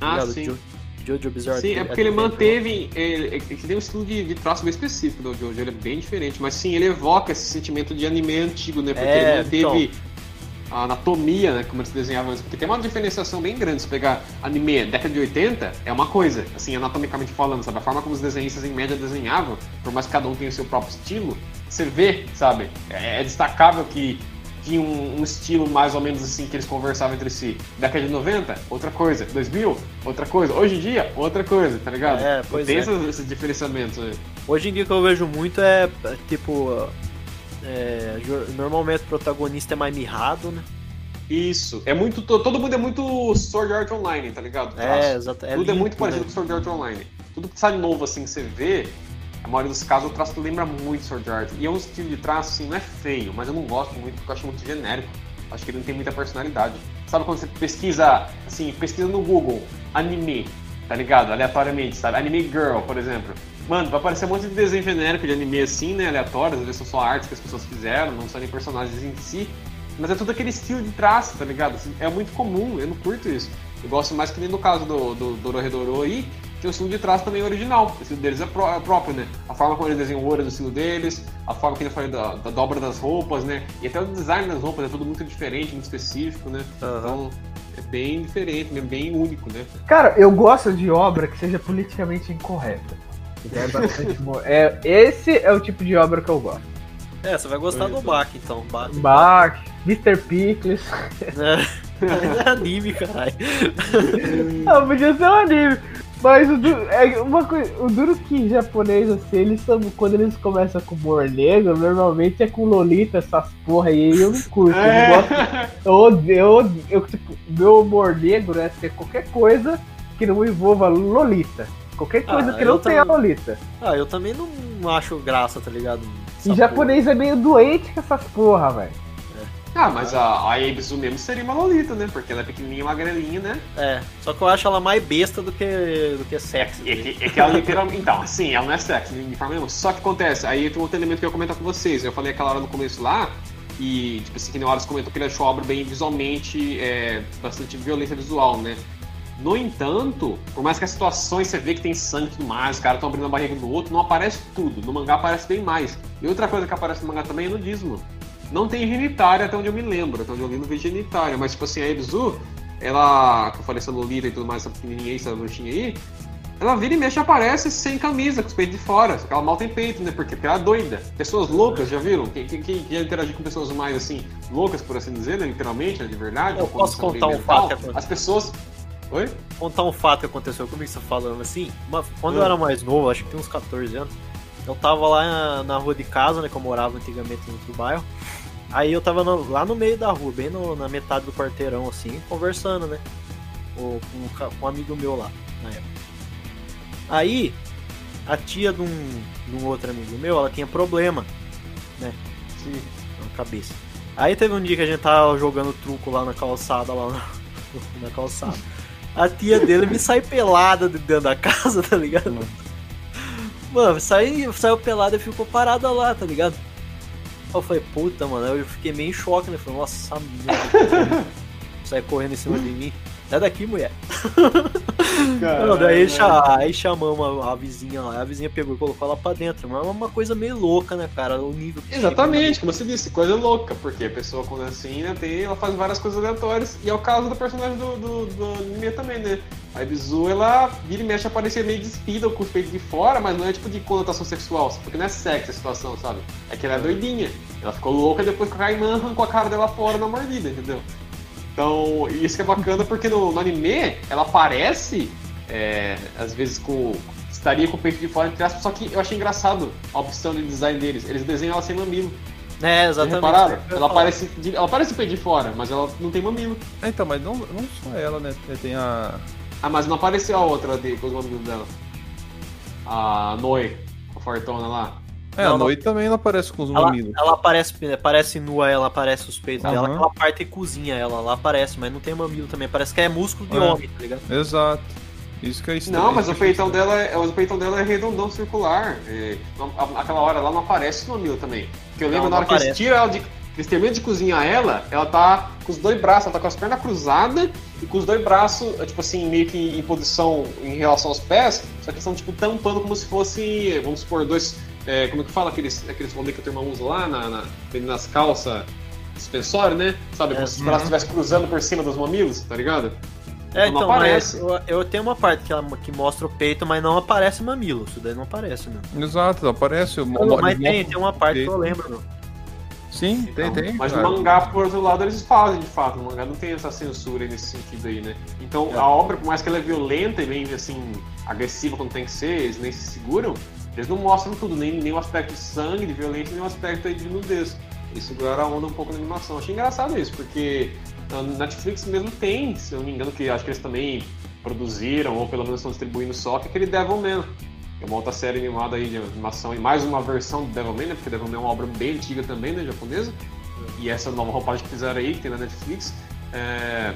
Ah, sim. Jo- Jojo Bizarre Sim, é porque ele manteve. Ele, ele tem um estilo de, de traço bem específico do Jojo, ele é bem diferente, mas sim, ele evoca esse sentimento de anime antigo, né? Porque É, ele manteve a anatomia, né? Como eles desenhavam antes. Porque tem uma diferenciação bem grande. Se pegar anime década de 80, é uma coisa, assim, anatomicamente falando, sabe? A forma como os desenhistas em média desenhavam, por mais que cada um tenha o seu próprio estilo, você vê, sabe? É, é destacável que tinha um, um estilo mais ou menos assim que eles conversavam entre si. Década de 90, outra coisa. 2000, outra coisa. Hoje em dia, outra coisa, tá ligado? É, pois tem é. Esses, esses diferenciamentos. Né? Hoje em dia o que eu vejo muito é, tipo. É, normalmente o protagonista é mais mirrado, né? Isso. É muito. to- Todo mundo é muito Sword Art Online, tá ligado? É, exato. É Tudo é limpo, muito parecido né? com Sword Art Online. Tudo que sai novo assim que você vê, a maioria dos casos o traço lembra muito Sword Art. E é um estilo de traço assim, não é feio, mas eu não gosto muito porque eu acho muito genérico. Acho que ele não tem muita personalidade. Sabe quando você pesquisa, assim, pesquisa no Google, anime, tá ligado? Aleatoriamente, sabe? Anime Girl, por exemplo. Mano, vai aparecer um monte de desenho genérico de anime assim, né? Aleatórios, às vezes são só artes que as pessoas fizeram, não são nem personagens em si. Mas é tudo aquele estilo de traço, tá ligado? Assim, É muito comum, eu não curto isso. Eu gosto mais que nem no caso do, do Dororedoro aí, tem o estilo de traço também original. O estilo deles é, pró- é próprio, né? A forma como eles desenham o ouro é do estilo deles, a forma que eu falei da, da dobra das roupas, né? E até o design das roupas é tudo muito diferente, muito específico, né? Aham. Então é bem diferente, bem único, né? Cara, eu gosto de obra que seja politicamente incorreta. É bastante bom. É, esse é o tipo de obra que eu gosto. É, você vai gostar do Bach, então. Bach. Bach, Mr. Pickles. É anime, caralho. Não, podia ser um anime. Mas o duro, é uma coisa, o duro que japonês, assim, eles são, quando eles começam com humor negro, normalmente é com Lolita, essas porra aí, eu não curto. Eu não gosto. Eu odeio, eu, odeio- eu, tipo, meu humor negro é ser qualquer coisa que não envolva Lolita. Qualquer coisa Ah, que não tenha também. Lolita. Ah, eu também não acho graça, tá ligado? E japonês é meio doente com essas porra, velho. Ah, mas a, a Abesu mesmo seria uma Lolita, né? Porque ela é pequenininha, magrelinha, né? É, só que eu acho ela mais besta do que, do que sexy. É que, é que ela literalmente. Então, assim, ela não é sexy de forma nenhuma. Só que acontece, aí tem um outro elemento que eu ia comentar com vocês. Eu falei aquela hora no começo lá, e, tipo assim, que nem o Horus comentou que ele achou a obra bem visualmente, é, bastante violência visual, né? No entanto, por mais que as situações você vê que tem sangue e tudo mais, os caras estão abrindo a barriga do outro, não aparece tudo. No mangá aparece bem mais. E outra coisa que aparece no mangá também é nudismo. Não tem genitária até onde eu me lembro, até onde eu li não vejo genitária, mas tipo assim, a Ebizu, ela, que eu falei essa Lolita e tudo mais, essa pequenininha aí, essa bruxinha aí, ela vira e mexe e aparece sem camisa, com os peitos de fora, só que ela mal tem peito, né? Porque, porque ela é doida. Pessoas loucas, já viram? Quem, quem, quem já interagiu com pessoas mais, assim, loucas, por assim dizer, né? Literalmente, né? de verdade. Eu posso condição contar um fato? As pessoas... Oi? contar um fato que aconteceu comigo, você falando assim. uma- quando eu Hum. era mais novo, acho que tinha uns 14 anos, eu tava lá na, na rua de casa, né? Que eu morava antigamente no outro bairro. Aí eu tava no- lá no meio da rua, bem no- na metade do quarteirão, assim, conversando, né? Com, com um com um amigo meu lá, na época. Aí, a tia de um, de um outro amigo meu, ela tinha problema Sim. na cabeça. Aí teve um dia que a gente tava jogando truco lá na calçada, lá na, na calçada. A tia dele me sai pelada de dentro da casa, tá ligado? Mano, saiu, saiu pelada e ficou parada lá, tá ligado? Eu falei, puta, mano, eu fiquei meio em choque, né? Falei, nossa, merda. Sai correndo em cima de mim. Sai daqui, mulher. Não, daí aí chamamos a, a vizinha lá, a vizinha pegou e colocou ela pra dentro. Mas é uma coisa meio louca, né, cara? O nível que Exatamente, como você disse, coisa louca, porque a pessoa quando é assim, né, tem, ela faz várias coisas aleatórias, e é o caso do personagem do, do, do anime também, né? A Ibizu, ela vira e mexe a parecer meio despida com os peitos de fora, mas não é tipo de conotação sexual, porque não é sexo a situação, sabe? É que ela é doidinha. Ela ficou louca depois que o Kaiman arrancou a cara dela fora na mordida, entendeu? Então, isso que é bacana porque no, no anime ela aparece, é, às vezes com. estaria com o peito de fora, entre aspas, só que eu achei engraçado a opção de design deles. Eles desenham ela sem mamilo. É, exatamente. repararam? Ela aparece, de, ela aparece peito de fora, mas ela não tem mamilo. É, então, mas não, não só ela, né? Tem a. Ah, mas não apareceu a outra de, com os mamilos dela. A Noe, a fortona lá. É, Não, a não. Noi também não aparece com os Ela, mamilos. ela aparece, aparece nua, ela aparece os peitos dela, Aham. aquela parte e cozinha ela, lá aparece, mas não tem mamilo também. Parece que é músculo de É. homem, tá ligado? Exato. Isso que é estranho. Não, mas o peitão dela é, o peitão dela é redondão circular. É, não- aquela hora lá não aparece o mamilo também. Porque eu lembro Não, na hora não que eles tiram ela de. Eles terminam de cozinhar ela, ela tá com os dois braços, ela tá com as pernas cruzadas e com os dois braços, é, tipo assim, meio que em posição em relação aos pés, só que estão tipo tampando como se fosse, vamos supor, dois. É, como é que fala aqueles, aqueles rolê que a turma usa lá na, na- nas calças suspensório, né? Sabe? Como É, se os braços estivessem cruzando por cima dos mamilos, tá ligado? É, Não então, mas aparece. eu, eu tenho uma parte que, ela, que mostra o peito, mas não aparece mamilo. Isso daí não aparece, meu. Exato, aparece. o mo- mas tem, tem uma parte que eu peito. lembro, meu. Sim, tem, Então, tem. Mas cara. no mangá, por outro lado, eles fazem de fato. No mangá não tem essa censura aí nesse sentido aí, né? Então É. a obra, por mais que ela é violenta e bem assim, agressiva quando tem que ser, eles nem se seguram, eles não mostram tudo, nem, o aspecto de sangue, de violência, nem aspecto aí de nudez. Eles seguraram a onda um pouco na animação. Achei engraçado isso, porque a Netflix mesmo tem, se eu não me engano, que acho que eles também produziram, ou pelo menos estão distribuindo só, que é aquele Devilman. É uma outra série animada aí de animação, e mais uma versão do Devilman, né? Porque Devilman é uma obra bem antiga também, né? Japonesa. E essa nova roupagem que fizeram aí, que tem na Netflix, é...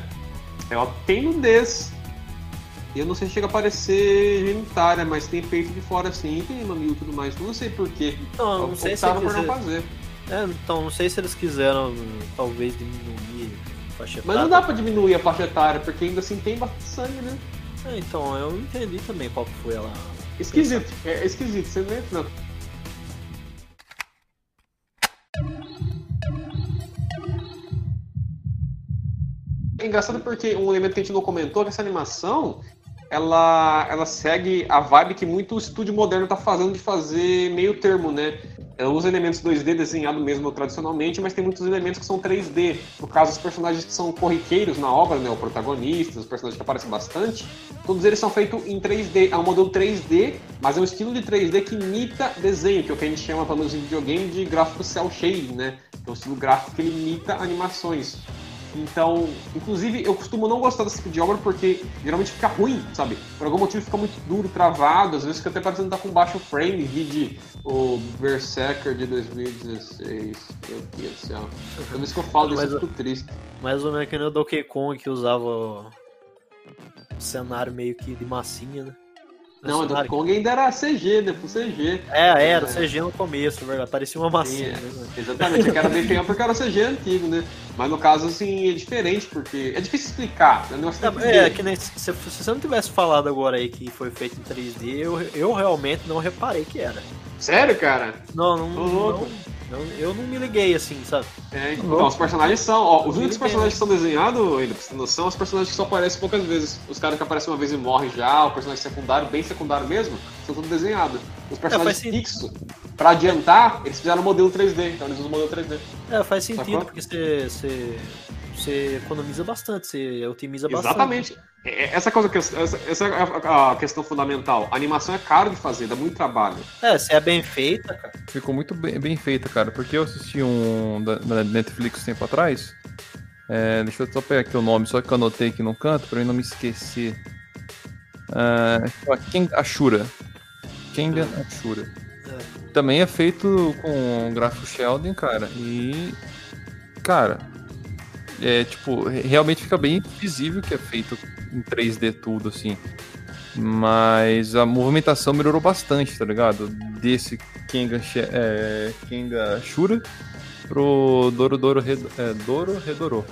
ela tem nudez. Eu não sei se chega a aparecer genitária, mas tem peito de fora assim, tem mamilo e tudo mais. Não sei porquê. Eu não sei se por não quiser... fazer. é, então, não sei se eles quiseram, talvez, diminuir a faixa Mas não etária. dá pra diminuir a faixa etária, porque ainda assim tem bastante sangue, né? É, então, eu não entendi também qual foi ela. Esquisito, é esquisito, você não entra, não. É engraçado porque um elemento que a gente não comentou é que essa animação ela, ela segue a vibe que muito estúdio moderno tá fazendo de fazer meio termo, né? Ela usa elementos 2D desenhado mesmo tradicionalmente, mas tem muitos elementos que são 3D. No caso, os personagens que são corriqueiros na obra, né? O protagonista, os personagens que aparecem bastante, todos eles são feitos em 3D. É um modelo 3D, mas é um estilo de 3D que imita desenho, que é o que a gente chama, pelo menos em videogame, de gráfico cel shading, né? É um estilo gráfico que imita animações. Então, inclusive, eu costumo não gostar desse tipo de obra porque geralmente fica ruim, sabe? Por algum motivo fica muito duro, travado, às vezes fica até parecendo estar com baixo frame, vide o Berserker de 2016. Meu Deus do céu. Toda vez que eu falo disso, eu- fico triste. Mais ou menos que nem o Donkey Kong que usava o cenário meio que de massinha, né? Não, o Donkey Kong ainda era CG, né? Pro CG. É, era É. CG no começo, é verdade. Parecia uma massinha. Sim, né? Exatamente, é que era bem feio porque era CG antigo, né? Mas no caso, assim, é diferente, porque é difícil explicar. Né? É, é ver. que nem se, se você não tivesse falado agora aí que foi feito em 3D, eu, eu realmente não reparei que era. Sério, cara? Não, não, não, não- eu não me liguei assim, sabe? É, então, os personagens são, ó, os únicos Ele personagens que são desenhados, ainda pra você ter noção, são os personagens que só aparecem poucas vezes. Os caras que aparecem uma vez e morrem já, o personagem secundário, bem secundário mesmo, são tudo desenhados. Os personagens É, fixos, pra adiantar, eles fizeram modelo 3D, então eles usam modelo 3D. É, faz sentido, Sacou? porque você, você, você economiza bastante, você otimiza bastante. Exatamente. É, é- Essa, coisa, que- essa, essa é a, questão fundamental. A animação é caro de fazer, dá muito trabalho. É, se é bem feita, cara. Ficou muito bem, bem feita, cara. Porque eu assisti um da, da Netflix tempo atrás. É, deixa eu só pegar aqui o nome, só que eu anotei aqui no canto pra eu não me esquecer. Ken Ashura. Kengan Ashura. Também é feito com gráfico Sheldon, cara. E. Cara. É tipo, re- realmente fica bem visível que é feito em 3D tudo, assim. Mas a movimentação melhorou bastante, tá ligado? Desse Kenga, é, Kenga Shura pro Doro Doro, Red, é, Doro Redorô.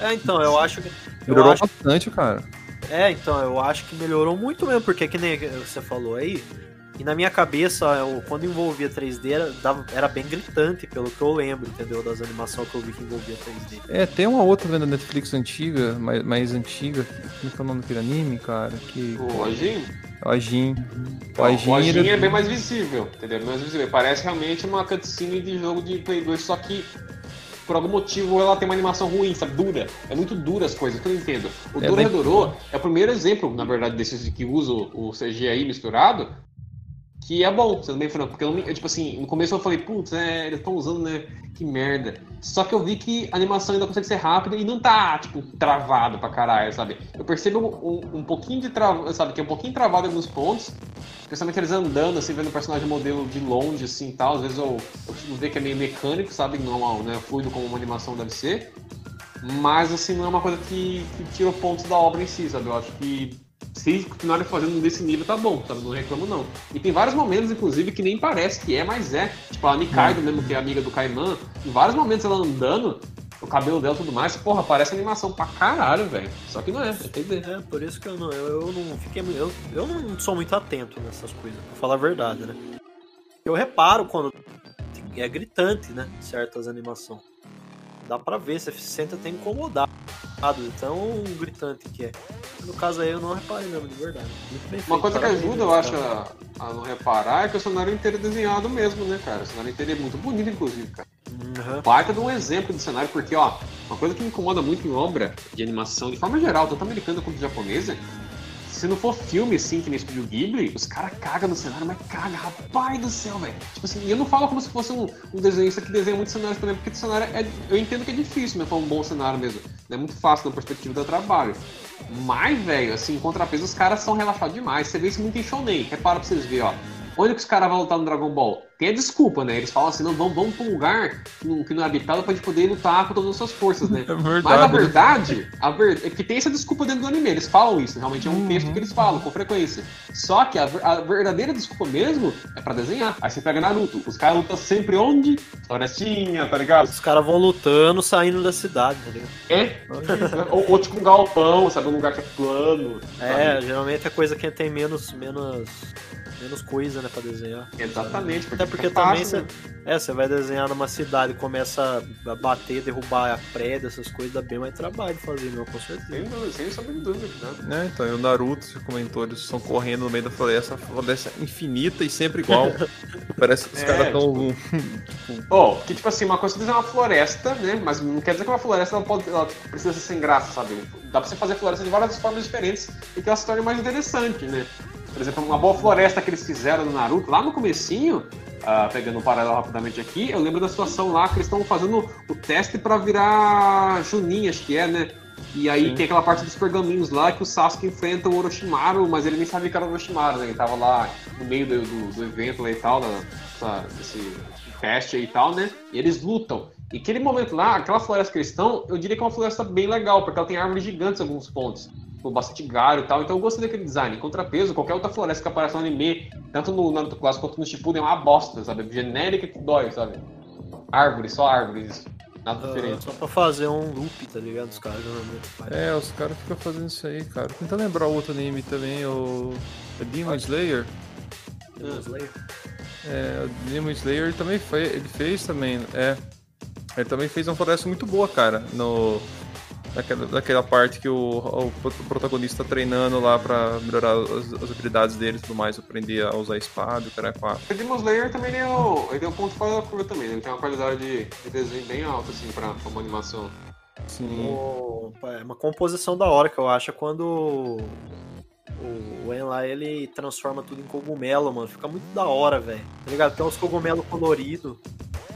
É, então, eu acho que. Melhorou acho, bastante, cara. é, então, eu acho que melhorou muito mesmo, porque que nem você falou aí, e na minha cabeça, eu, quando envolvia 3D, era, dava- era bem gritante, pelo que eu lembro, entendeu? Das animações que eu vi que envolvia 3D. É, tem uma outra venda Netflix antiga, mais, mais antiga. Como que é o nome daquele anime, cara? Que, O Ajin, o Ajin. O o Ajin, Ajin ele- é bem mais visível, entendeu? Bem mais visível. Parece realmente uma cutscene de jogo de Play 2, só que por algum motivo ela tem uma animação ruim, sabe? Dura. É muito dura as coisas, que eu não entendo. O É Doro bem- Redorô é o primeiro exemplo, na verdade, desses que usa o o CG aí misturado, que é bom, sendo bem franco. Porque eu, eu, tipo assim, no começo eu falei, putz, é, eles estão usando, né? Que merda. Só que eu vi que a animação ainda consegue ser rápida e não tá, tipo, travado pra caralho, sabe? Eu percebo um, um pouquinho de travado, sabe? Que é um pouquinho travado em alguns pontos. Especialmente eles andando, assim, vendo o personagem modelo de longe, assim, tal. Às vezes eu, eu consigo ver que é meio mecânico, sabe? Não né, fluido como uma animação deve ser. Mas, assim, não é uma coisa que, que tira pontos da obra em si, sabe? Eu acho que se continuarem fazendo desse nível, tá bom, sabe? Não reclamo, não. E tem vários momentos, inclusive, que nem parece que é, mas é. Tipo, a Nikaido mesmo, que é amiga do Kaiman, em vários momentos ela andando, o cabelo dela e tudo mais, porra, parece animação pra caralho, velho. Só que não é, é 3D. É, por isso que eu não, eu, eu não fiquei. Eu, eu não sou muito atento nessas coisas, pra falar a verdade, né? Eu reparo quando é gritante, né? Certas animações. Dá pra ver, você se sente até incomodado, de tão gritante que é. No caso aí eu não reparei mesmo, de verdade. Muito bem Uma feito, coisa que ajuda, eu acho, a não reparar é que o cenário inteiro é desenhado mesmo, né, cara? O cenário inteiro é muito bonito, inclusive, cara. Uhum. baita de um exemplo de cenário, porque, ó, uma coisa que me incomoda muito em obra de animação, de forma geral, tanto americana quanto japonesa, se não for filme, assim, que nem Estúdio Ghibli, os caras cagam no cenário, mas caga, rapaz do céu, velho. Tipo assim, eu não falo como se fosse um, um desenhista que desenha muitos cenários também, porque o cenário é. Eu entendo que é difícil, né? Fazer um bom cenário mesmo. É muito fácil na perspectiva do trabalho. Mas, velho, assim, em contrapeso, os caras são relaxados demais. Você vê isso muito em Shonen. Repara pra vocês verem, ó. Onde que os caras vão lutar no Dragon Ball? Tem a desculpa, né? Eles falam assim, não, vamos, vamos pra um lugar que não, que não é habitado pra gente poder lutar com todas as suas forças, né? É Mas a verdade. verdade, a ver... é que tem essa desculpa dentro do anime, eles falam isso, realmente é um texto que eles falam com frequência. Só que a, a verdadeira desculpa mesmo é pra desenhar. Aí você pega Naruto, os caras lutam sempre onde? Florestinha, tá ligado? Os caras vão lutando, saindo da cidade, tá ligado? É? ou, ou tipo um galpão, sabe? Um lugar que é plano. É, sabe? geralmente é coisa que tem menos, menos, menos coisa, né, pra desenhar. Exatamente, porque, Até porque fica também fácil, você, né? é, você vai desenhar numa cidade e começa a bater, derrubar a prédio, essas coisas, dá bem mais trabalho fazer, meu, com certeza. Sem, dúvida, sem dúvida, né? É, então, e o Naruto, você comentou, eles estão correndo no meio da floresta, a floresta é infinita e sempre igual. Parece que os É, caras estão. Oh, que tipo assim, uma coisa é desenhar uma floresta, né? Mas não quer dizer que uma floresta ela pode, ela precisa ser sem graça, sabe? Dá pra você fazer floresta de várias formas diferentes e que ela se torne mais interessante, né? Por exemplo, uma boa floresta que eles fizeram no Naruto, lá no comecinho, ah, pegando um paralelo rapidamente aqui, eu lembro da situação lá que eles estão fazendo o teste pra virar Junin, acho que é, né? E aí Sim. tem aquela parte dos pergaminhos lá que o Sasuke enfrenta o Orochimaru, mas ele nem sabia que era o Orochimaru, né? Ele tava lá no meio do, do, do evento lá e tal, da, desse teste aí e tal, né? E eles lutam. E aquele momento lá, aquela floresta que eles estão, eu diria que é uma floresta bem legal, porque ela tem árvores gigantes em alguns pontos. Com bastante galho e tal, então eu gostei daquele design. Em contrapeso, qualquer outra floresta que aparece no anime, tanto no Naruto Clássico quanto no Shippuden, é uma bosta, sabe? Genérica que dói, sabe? Árvores, só árvores. Nada Ah, diferente. só pra fazer um loop, tá ligado? Os caras normalmente fazem. É, os caras ficam fazendo isso aí, cara. Tenta lembrar outro anime também, o. É Demon Slayer? Demon Slayer. É, o Demon Slayer também foi, ele fez também, é. Ele também fez uma floresta muito boa, cara, no naquela, naquela parte que o, o protagonista tá treinando lá pra melhorar as, as habilidades dele e tudo mais, aprender a usar a espada, o cara é quatro. O Demon Slayer também ele é o, ele é o ponto fora da curva também, né? Ele tem uma qualidade de, de desenho bem alta, assim, pra, pra uma animação. Sim. O- É uma composição da hora que eu acho é quando o, o En lá ele transforma tudo em cogumelo, mano. Fica muito da hora, velho. Tá ligado? Tem uns cogumelos coloridos.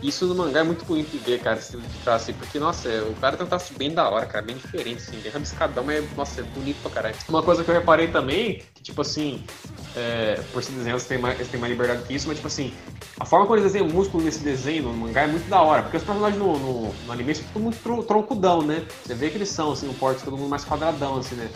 Isso no mangá é muito bonito de ver, cara, esse traço, assim, porque, nossa, é, o cara tem um traço bem da hora, cara, bem diferente, assim, bem rabiscadão, mas, nossa, é bonito pra caralho. Uma coisa que eu reparei também, que, tipo assim, é, por se desenhar, eles têm, mais, eles têm mais liberdade que isso, mas, tipo assim, a forma como eles desenham o músculo nesse desenho, no mangá, é muito da hora, porque os personagens no, no, no anime são tudo muito tro- troncudão, né? Você vê que eles são, assim, o porte todo mundo mais quadradão, assim, né?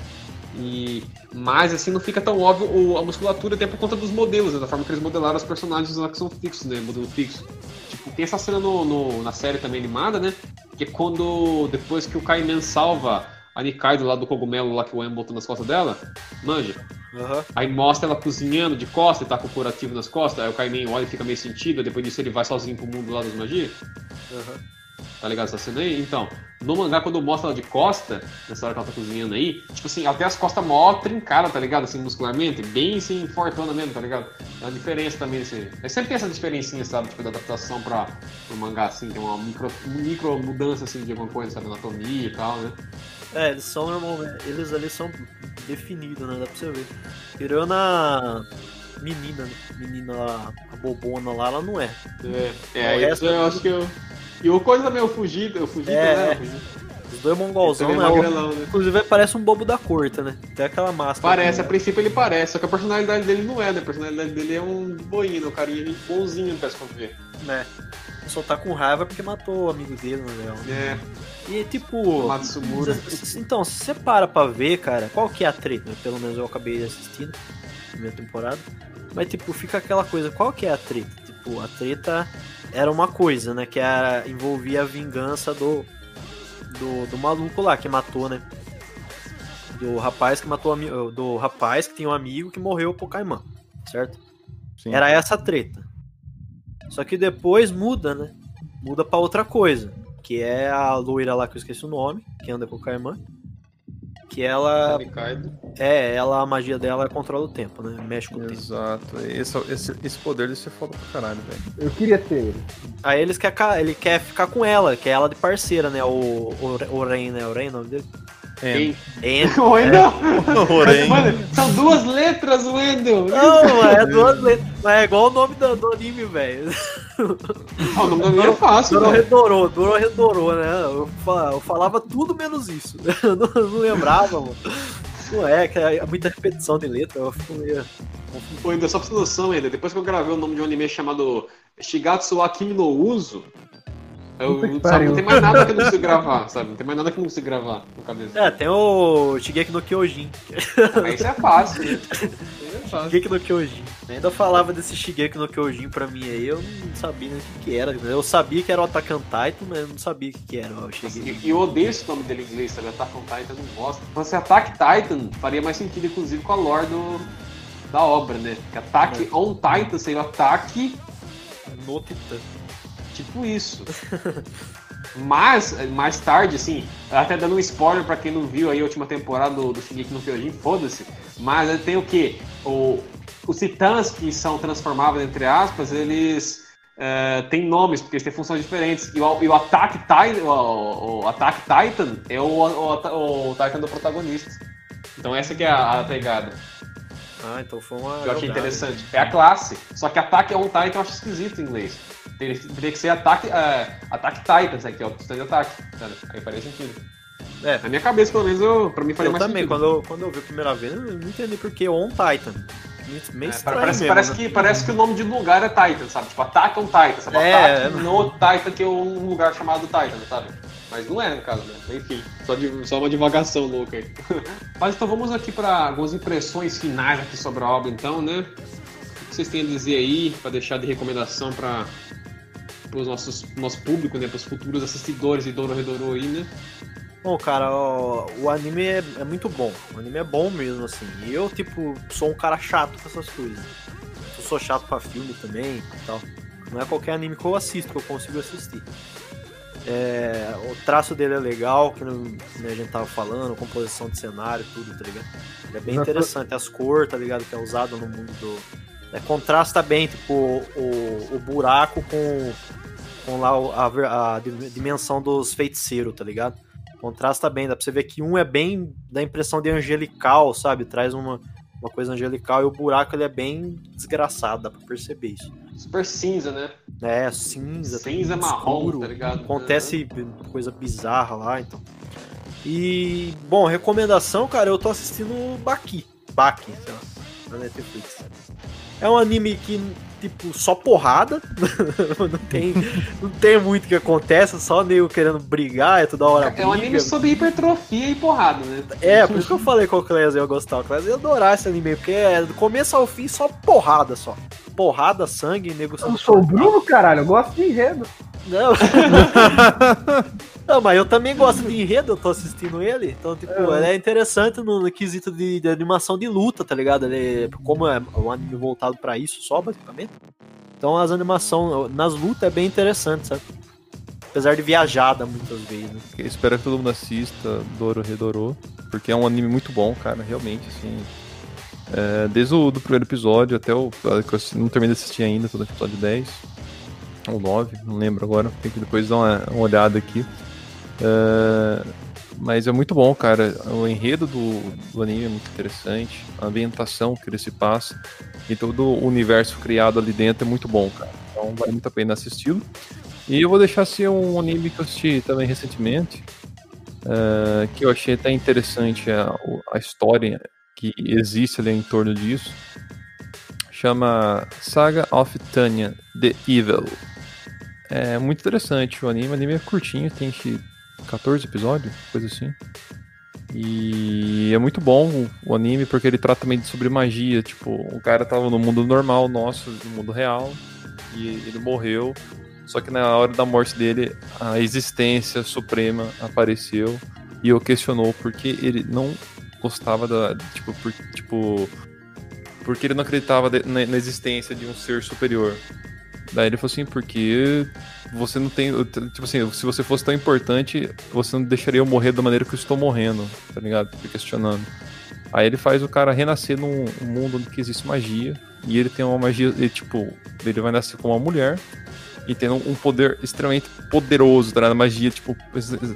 E, mas assim não fica tão óbvio a musculatura até por conta dos modelos, né? da forma que eles modelaram os personagens lá que são fixos, né? Modelo fixo. Tipo, tem essa cena no, no- na série também animada, né? Que é quando depois que o Kaiman salva a Nikaido lá do cogumelo lá que o En botou nas costas dela, manja. Aham. Aí mostra ela cozinhando de costas e tá com o curativo nas costas, aí o Kaiman olha e fica meio sentido, depois disso ele vai sozinho pro mundo lá das magias. Aham. Tá ligado essa cena aí? Então, no mangá, quando mostra ela de costa, nessa hora que ela tá cozinhando aí, tipo assim, ela tem as costas mó trincadas, tá ligado? Assim, muscularmente, bem assim, fortona mesmo, tá ligado? É uma diferença também desse. É sempre tem essa diferencinha, sabe? Tipo, da adaptação pra, pro mangá, assim, tem uma micro, micro mudança, assim, de alguma coisa, sabe? Anatomia e tal, né? É, eles são normalmente. Eles ali são definidos, né? Dá pra você ver. Tirando a. menina? Menina lá, a bobona lá, ela não é. É, O é resto eu é acho que eu. E o coisa também, o fugido, o fugido, É, né? é. Os dois mongolzão, Também né? O- magrelão, né? Inclusive parece um bobo da corta, né? Tem aquela máscara. Parece, a né? princípio ele parece, só que a personalidade dele não é, né? A personalidade dele é um boinho, um carinha bonzinho, como ver. né? Só tá com raiva porque matou o amigo dele, né? É, E tipo. Matsumura. Então, se você para pra ver, cara, qual que é a treta? Pelo menos eu acabei assistindo primeira temporada. Mas, tipo, fica aquela coisa, qual que é a treta? Tipo, a treta era uma coisa, né? Que era, envolvia a vingança do, do, do maluco lá que matou, né? Do rapaz que matou do rapaz que tinha um amigo que morreu pro Caimã, certo? Sim. Era essa treta. Só que depois muda, né? Muda pra outra coisa. Que é a loira lá que eu esqueci o nome, que anda com o Caimã. Que ela. É, ela, a magia dela controla o tempo, né? Mexe com o tempo. Exato. Esse, esse, esse poder deve ser foda pra caralho, velho. Eu queria ter ele. Aí eles quer, ele quer ficar com ela, que é ela de parceira, né? O, o, o Ren, né? O Ren, é o nome dele? En. O Wendel? Porém, Mano, são duas letras, Wendel! Não, é duas letras. Mas é igual o nome do, do anime, velho. O nome do anime é fácil, velho. Dororedorou, Dororedorou, né? Eu, eu falava tudo menos isso. Eu não, eu não lembrava, mano. Não é, que é muita repetição de letra, eu fico meio. Ô, Wendel, só pra noção, Wendel, depois que eu gravei o nome de um anime chamado Shigatsu Akimi no Uso, eu, sabe, não tem mais nada que eu não consigo gravar, sabe? Não tem mais nada que eu não consigo gravar no cabeça. É, tem o Shigeki no Kyojin. Mas isso é fácil, né? Isso é fácil. Shigeki no Kyojin. Ainda falava desse Shigeki no Kyojin pra mim aí, eu não sabia nem o que, que era. Eu sabia que era o Attack on Titan, mas eu não sabia o que, que era o Shigeki. E eu odeio esse nome dele em inglês, sabe? Attack on Titan, eu não gosto. Se fosse Attack Titan, faria mais sentido, inclusive, com a lore do, da obra, né? Que Attack on Titan seria o ataque No Titã. Tipo isso. Mas, mais tarde, assim, até dando um spoiler pra quem não viu aí a última temporada do, do Shingeki no Kyojin, foda-se. Mas ele tem o quê? O, os titãs que são transformáveis, entre aspas, eles eh, têm nomes, porque eles têm funções diferentes. E o, e o Attack Titan, o, o Attack Titan é o, o, o Titan do protagonista. Então essa que é a, a pegada. Ah, então foi uma. que eu achei interessante. É a classe. Só que Attack on Titan eu acho esquisito em inglês. Teria, teria que ser Attack, é, Attack Titans aqui, ó. Titã de ataque. sabe? Aí faria sentido. É. Na minha cabeça, pelo menos, eu, pra mim faria Eu mais também, sentido. quando eu, quando eu vi a primeira vez, eu não entendi por que On Titan. Meio, É, estranho parece, mesmo, parece né? que, parece que o nome de lugar é Titan, sabe? Tipo, Attack on Titan, sabe? É, Attack é. no Titan, que é um lugar chamado Titan, sabe? Mas não é, no caso, né? Enfim, só, de- só uma divagação louca aí. Mas então vamos aqui para algumas impressões finais aqui sobre a obra, então, né? O que vocês têm a dizer aí, para deixar de recomendação para os nossos nosso público, né? Para os futuros assistidores de Doro Redoro aí, né? Bom, cara, ó, o anime é, é muito bom. O anime é bom mesmo, assim. E eu, tipo, sou um cara chato com essas coisas. Eu sou chato pra filme também e tal. Não é qualquer anime que eu assisto, que eu consigo assistir. É, o traço dele é legal, que né, a gente tava falando, composição de cenário, tudo, tá ligado? Ele é bem interessante, as cores, tá ligado? Que é usado no mundo do. É, contrasta bem, tipo, o, o buraco com, com lá a, a dimensão dos feiticeiros, tá ligado? Contrasta bem, dá pra você ver que um é bem da impressão de angelical, sabe? Traz uma, uma coisa angelical e o buraco ele é bem desgraçado, dá pra perceber isso. Super cinza, né? É, cinza, Cinza tudo marrom, escuro, tá ligado? Acontece coisa bizarra lá, então. E, bom, recomendação, cara, eu tô assistindo Baki. Baki, sei lá, na Netflix. É um anime que, tipo, só porrada. não, tem, não tem muito que acontece, só nego querendo brigar, é toda hora É um briga. anime sobre hipertrofia e porrada, né? É, por isso que eu falei que o Clés ia gostar. O Clés ia adorar esse anime, porque é do começo ao fim só porrada só. Porrada, sangue, nego Eu sou o Bruno, caralho, eu gosto de enredo. Não. Não, mas eu também gosto de enredo, eu tô assistindo ele. Então, tipo, É. ele é interessante no, no quesito de, de animação de luta, tá ligado? Ele, como é um anime voltado pra isso só, basicamente. Então as animações nas lutas é bem interessante, sabe? Apesar de viajada muitas vezes, né? Espero que todo mundo assista Doro Redorou, porque é um anime muito bom, cara, realmente, assim. É, desde o do primeiro episódio até o. que eu não terminei de assistir ainda, todo episódio 10. Ou 9, não lembro agora. Tem que depois dar uma, uma olhada aqui. É, Mas é muito bom, cara. O enredo do, do anime é muito interessante. A ambientação que ele se passa e todo o universo criado ali dentro é muito bom, cara. Então vale muito a pena assisti-lo. E eu vou deixar assim um anime que eu assisti também recentemente, uh, que eu achei até interessante a, a história que existe ali em torno disso. Chama Saga of Tanya The Evil. É muito interessante o anime. O anime é curtinho, tem 14 episódios, coisa assim. E é muito bom o anime porque ele trata também sobre magia. Tipo, o cara tava no mundo normal nosso, no mundo real, e ele morreu. Só que na hora da morte dele, a existência suprema apareceu e eu questionou porque ele não gostava da. Tipo, por, tipo porque ele não acreditava na existência de um ser superior. Daí ele falou assim, porque você não tem. Tipo assim, se você fosse tão importante, você não deixaria eu morrer da maneira que eu estou morrendo, tá ligado? Fica questionando. Aí ele faz o cara renascer num mundo onde existe magia. E ele tem uma magia. Tipo, ele vai nascer como uma mulher. E tendo um poder extremamente poderoso, tá ligado? Magia, tipo,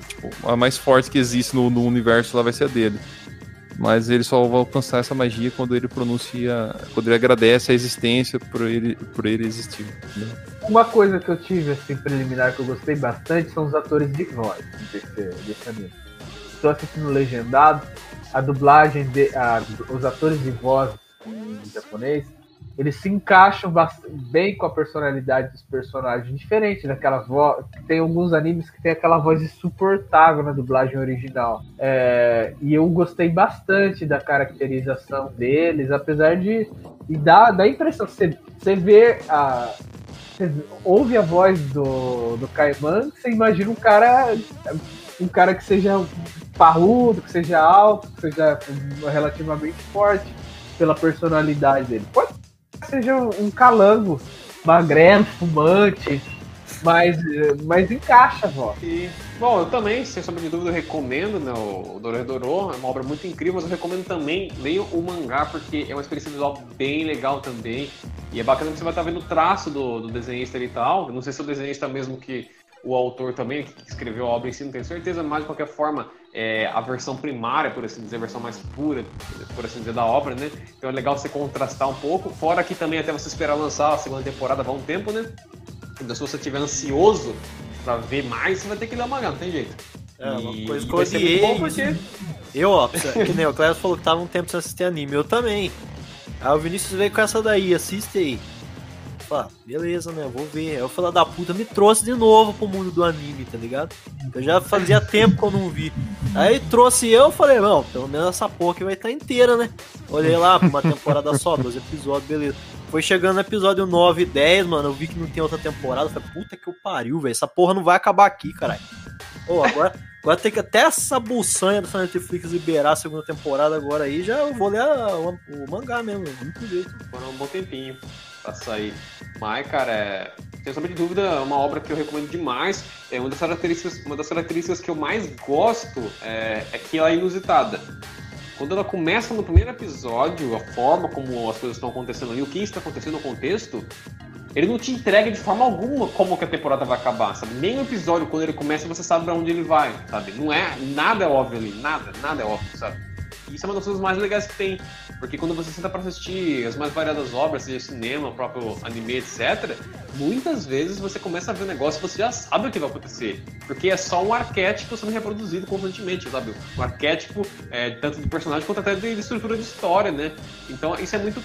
tipo, a mais forte que existe no, no universo lá vai ser a dele. Mas ele só vai alcançar essa magia quando ele pronuncia, quando ele agradece a existência por ele, por ele existir. Entendeu? Uma coisa que eu tive assim preliminar que eu gostei bastante são os atores de voz desse, desse anime. Estou assistindo legendado, a dublagem de, a, os atores de voz em japonês eles se encaixam bem com a personalidade dos personagens, diferente daquela voz. Tem alguns animes que tem aquela voz insuportável na dublagem original. É, e eu gostei bastante da caracterização deles, apesar de. E dá, dá a impressão, você, vê a. Você ouve a voz do, do Caiman, você imagina um cara. Um cara que seja parrudo, que seja alto, que seja relativamente forte pela personalidade dele. Pode seja um calango, magrelo, fumante, mas, mas encaixa, vó. E, bom, eu também, sem sombra de dúvida, recomendo né, o Doredorô, é uma obra muito incrível, mas eu recomendo também, leiam o mangá, porque é uma experiência visual bem legal também, e é bacana que você vai estar vendo o traço do, do desenhista e tal, não sei se o desenhista mesmo que o autor também, que escreveu a obra em si, não tenho certeza, mas de qualquer forma, é, a versão primária, por assim dizer, a versão mais pura, por assim dizer, da obra, né? Então é legal você contrastar um pouco. Fora que também até você esperar lançar a segunda temporada vai um tempo, né? Então se você estiver ansioso para ver mais, você vai ter que ler o mangá, não tem jeito. É, uma coisa que eu odiei. Porque... Eu, ó, que nem o Cléber falou que tava um tempo sem assistir anime, eu também. Aí o Vinícius veio com essa daí, assiste aí. Falei, ah, beleza, né? Vou ver. Aí o filho da puta me trouxe de novo pro mundo do anime, tá ligado? Eu já fazia tempo que eu não vi. Aí trouxe eu falei, não, pelo menos essa porra aqui vai estar inteira, né? Olhei lá, uma temporada só, 12 episódios, beleza. Foi chegando no episódio 9 e 10, mano. Eu vi que não tem outra temporada. Falei, puta que eu pariu, velho. Essa porra não vai acabar aqui, caralho. Pô, agora, agora tem que até essa buçanha da Netflix liberar a segunda temporada agora aí. Já eu vou ler a, o, o, mangá mesmo. Muito jeito. Foi um bom tempinho pra sair. Mas, cara, é, sem sombra de dúvida, é uma obra que eu recomendo demais. É uma das características, uma das características que eu mais gosto é, é que ela é inusitada. Quando ela começa no primeiro episódio, a forma como as coisas estão acontecendo ali, o que está acontecendo no contexto, ele não te entrega de forma alguma como que a temporada vai acabar, sabe? Nem o episódio, quando ele começa, você sabe para onde ele vai, sabe? Não é, nada é óbvio ali, nada, nada é óbvio, sabe? isso é uma das coisas mais legais que tem. Porque quando você senta para assistir as mais variadas obras, seja cinema, próprio anime, etc., muitas vezes você começa a ver um negócio e você já sabe o que vai acontecer. Porque é só um arquétipo sendo reproduzido constantemente, sabe? Um arquétipo é, tanto de personagem quanto até de estrutura de história, né? Então isso é muito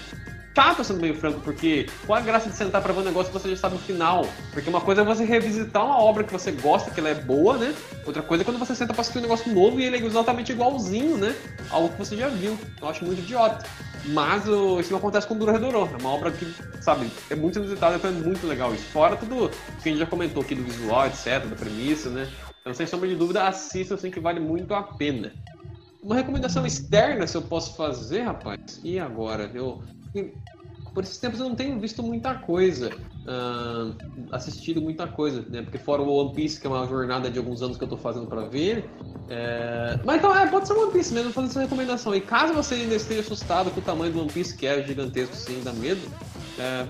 chato, sendo meio franco, porque qual a graça de sentar pra ver um negócio que você já sabe o final? Porque uma coisa é você revisitar uma obra que você gosta, que ela é boa, né? Outra coisa é quando você senta pra assistir um negócio novo e ele é exatamente igualzinho, né? Algo que você já viu. Eu acho muito idiota. Mas o, isso não acontece com o Dororedorô. É uma obra que, sabe, é muito inusitada, então é muito legal isso. Fora tudo que a gente já comentou aqui do visual, etc., da premissa, né? Então, sem sombra de dúvida, assista, assim, que vale muito a pena. Uma recomendação externa, se eu posso fazer, rapaz. E agora? Eu por esses tempos eu não tenho visto muita coisa, uh, assistido muita coisa, né? Porque fora o One Piece, que é uma jornada de alguns anos que eu tô fazendo para ver. É... Mas então, é, pode ser One Piece mesmo, fazendo essa recomendação. E caso você ainda esteja assustado com o tamanho do One Piece, que é gigantesco, sim, dá medo, é...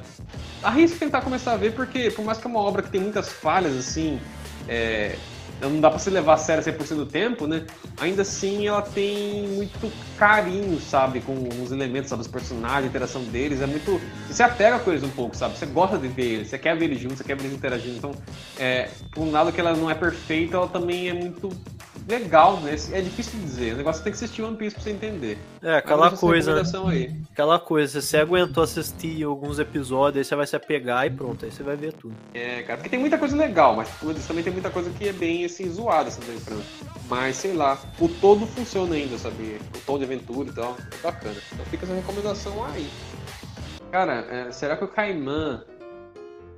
arrisque tentar começar a ver, porque por mais que é uma obra que tem muitas falhas, assim, é... não dá pra se levar a sério 100% do tempo, né? Ainda assim, ela tem muito carinho, sabe? Com os elementos, sabe? Os personagens, a interação deles. É muito. Você apega com eles um pouco, sabe? Você gosta de ver eles, você quer ver eles juntos, você quer ver eles interagindo. Então, é, por um lado que ela não é perfeita, ela também é muito legal, né? É difícil de dizer. O negócio tem que assistir One Piece pra você entender. É, aquela coisa. né? Aquela coisa, você aguentou assistir alguns episódios, aí você vai se apegar e pronto, aí você vai ver tudo. É, cara, porque tem muita coisa legal, mas também tem muita coisa que é bem assim zoada, assim, pra... Mas sei lá, o todo funciona ainda, sabe? O tom de aventura e tal, é bacana. Então fica essa recomendação aí. Cara, é, será que o Caimã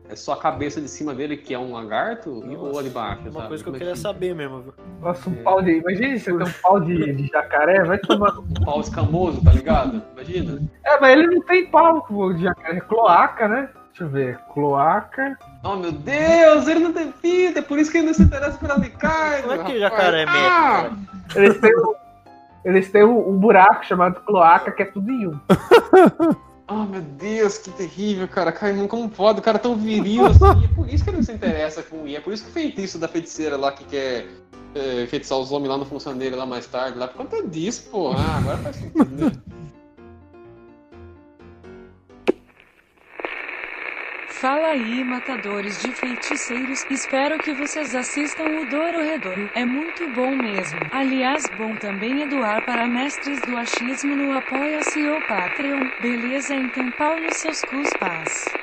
é só a cabeça de cima dele que é um lagarto Nossa, ou ali embaixo? Uma sabe? coisa que eu Como é queria saber mesmo, viu? Nossa, um pau de. Imagina você tem um pau de, de jacaré, vai tomar. Um pau escamoso, tá ligado? Imagina. É, mas ele não tem pau de jacaré, é cloaca, né? Deixa eu ver. Cloaca. Oh meu Deus, ele não tem vida, é por isso que ele não se interessa pela Ricardo. Como é que jacaré é Ah! Eles têm um, eles têm um, um buraco chamado cloaca que é tudo em um. Oh meu Deus, que terrível, cara. Caimão, como pode? O cara é tão viril assim. É por isso que ele não se interessa com o É por isso que o feitiço da feiticeira lá que quer é, feitiçar os homens lá no funcionário lá mais tarde. Lá por conta disso, pô. Ah, agora faz sentido, Fala aí, matadores de feiticeiros. Espero que vocês assistam o Dororedoro. É muito bom mesmo. Aliás, bom também é doar para mestres do achismo no Apoia-se ou Patreon. Beleza? Então pau nos seus cus, paz.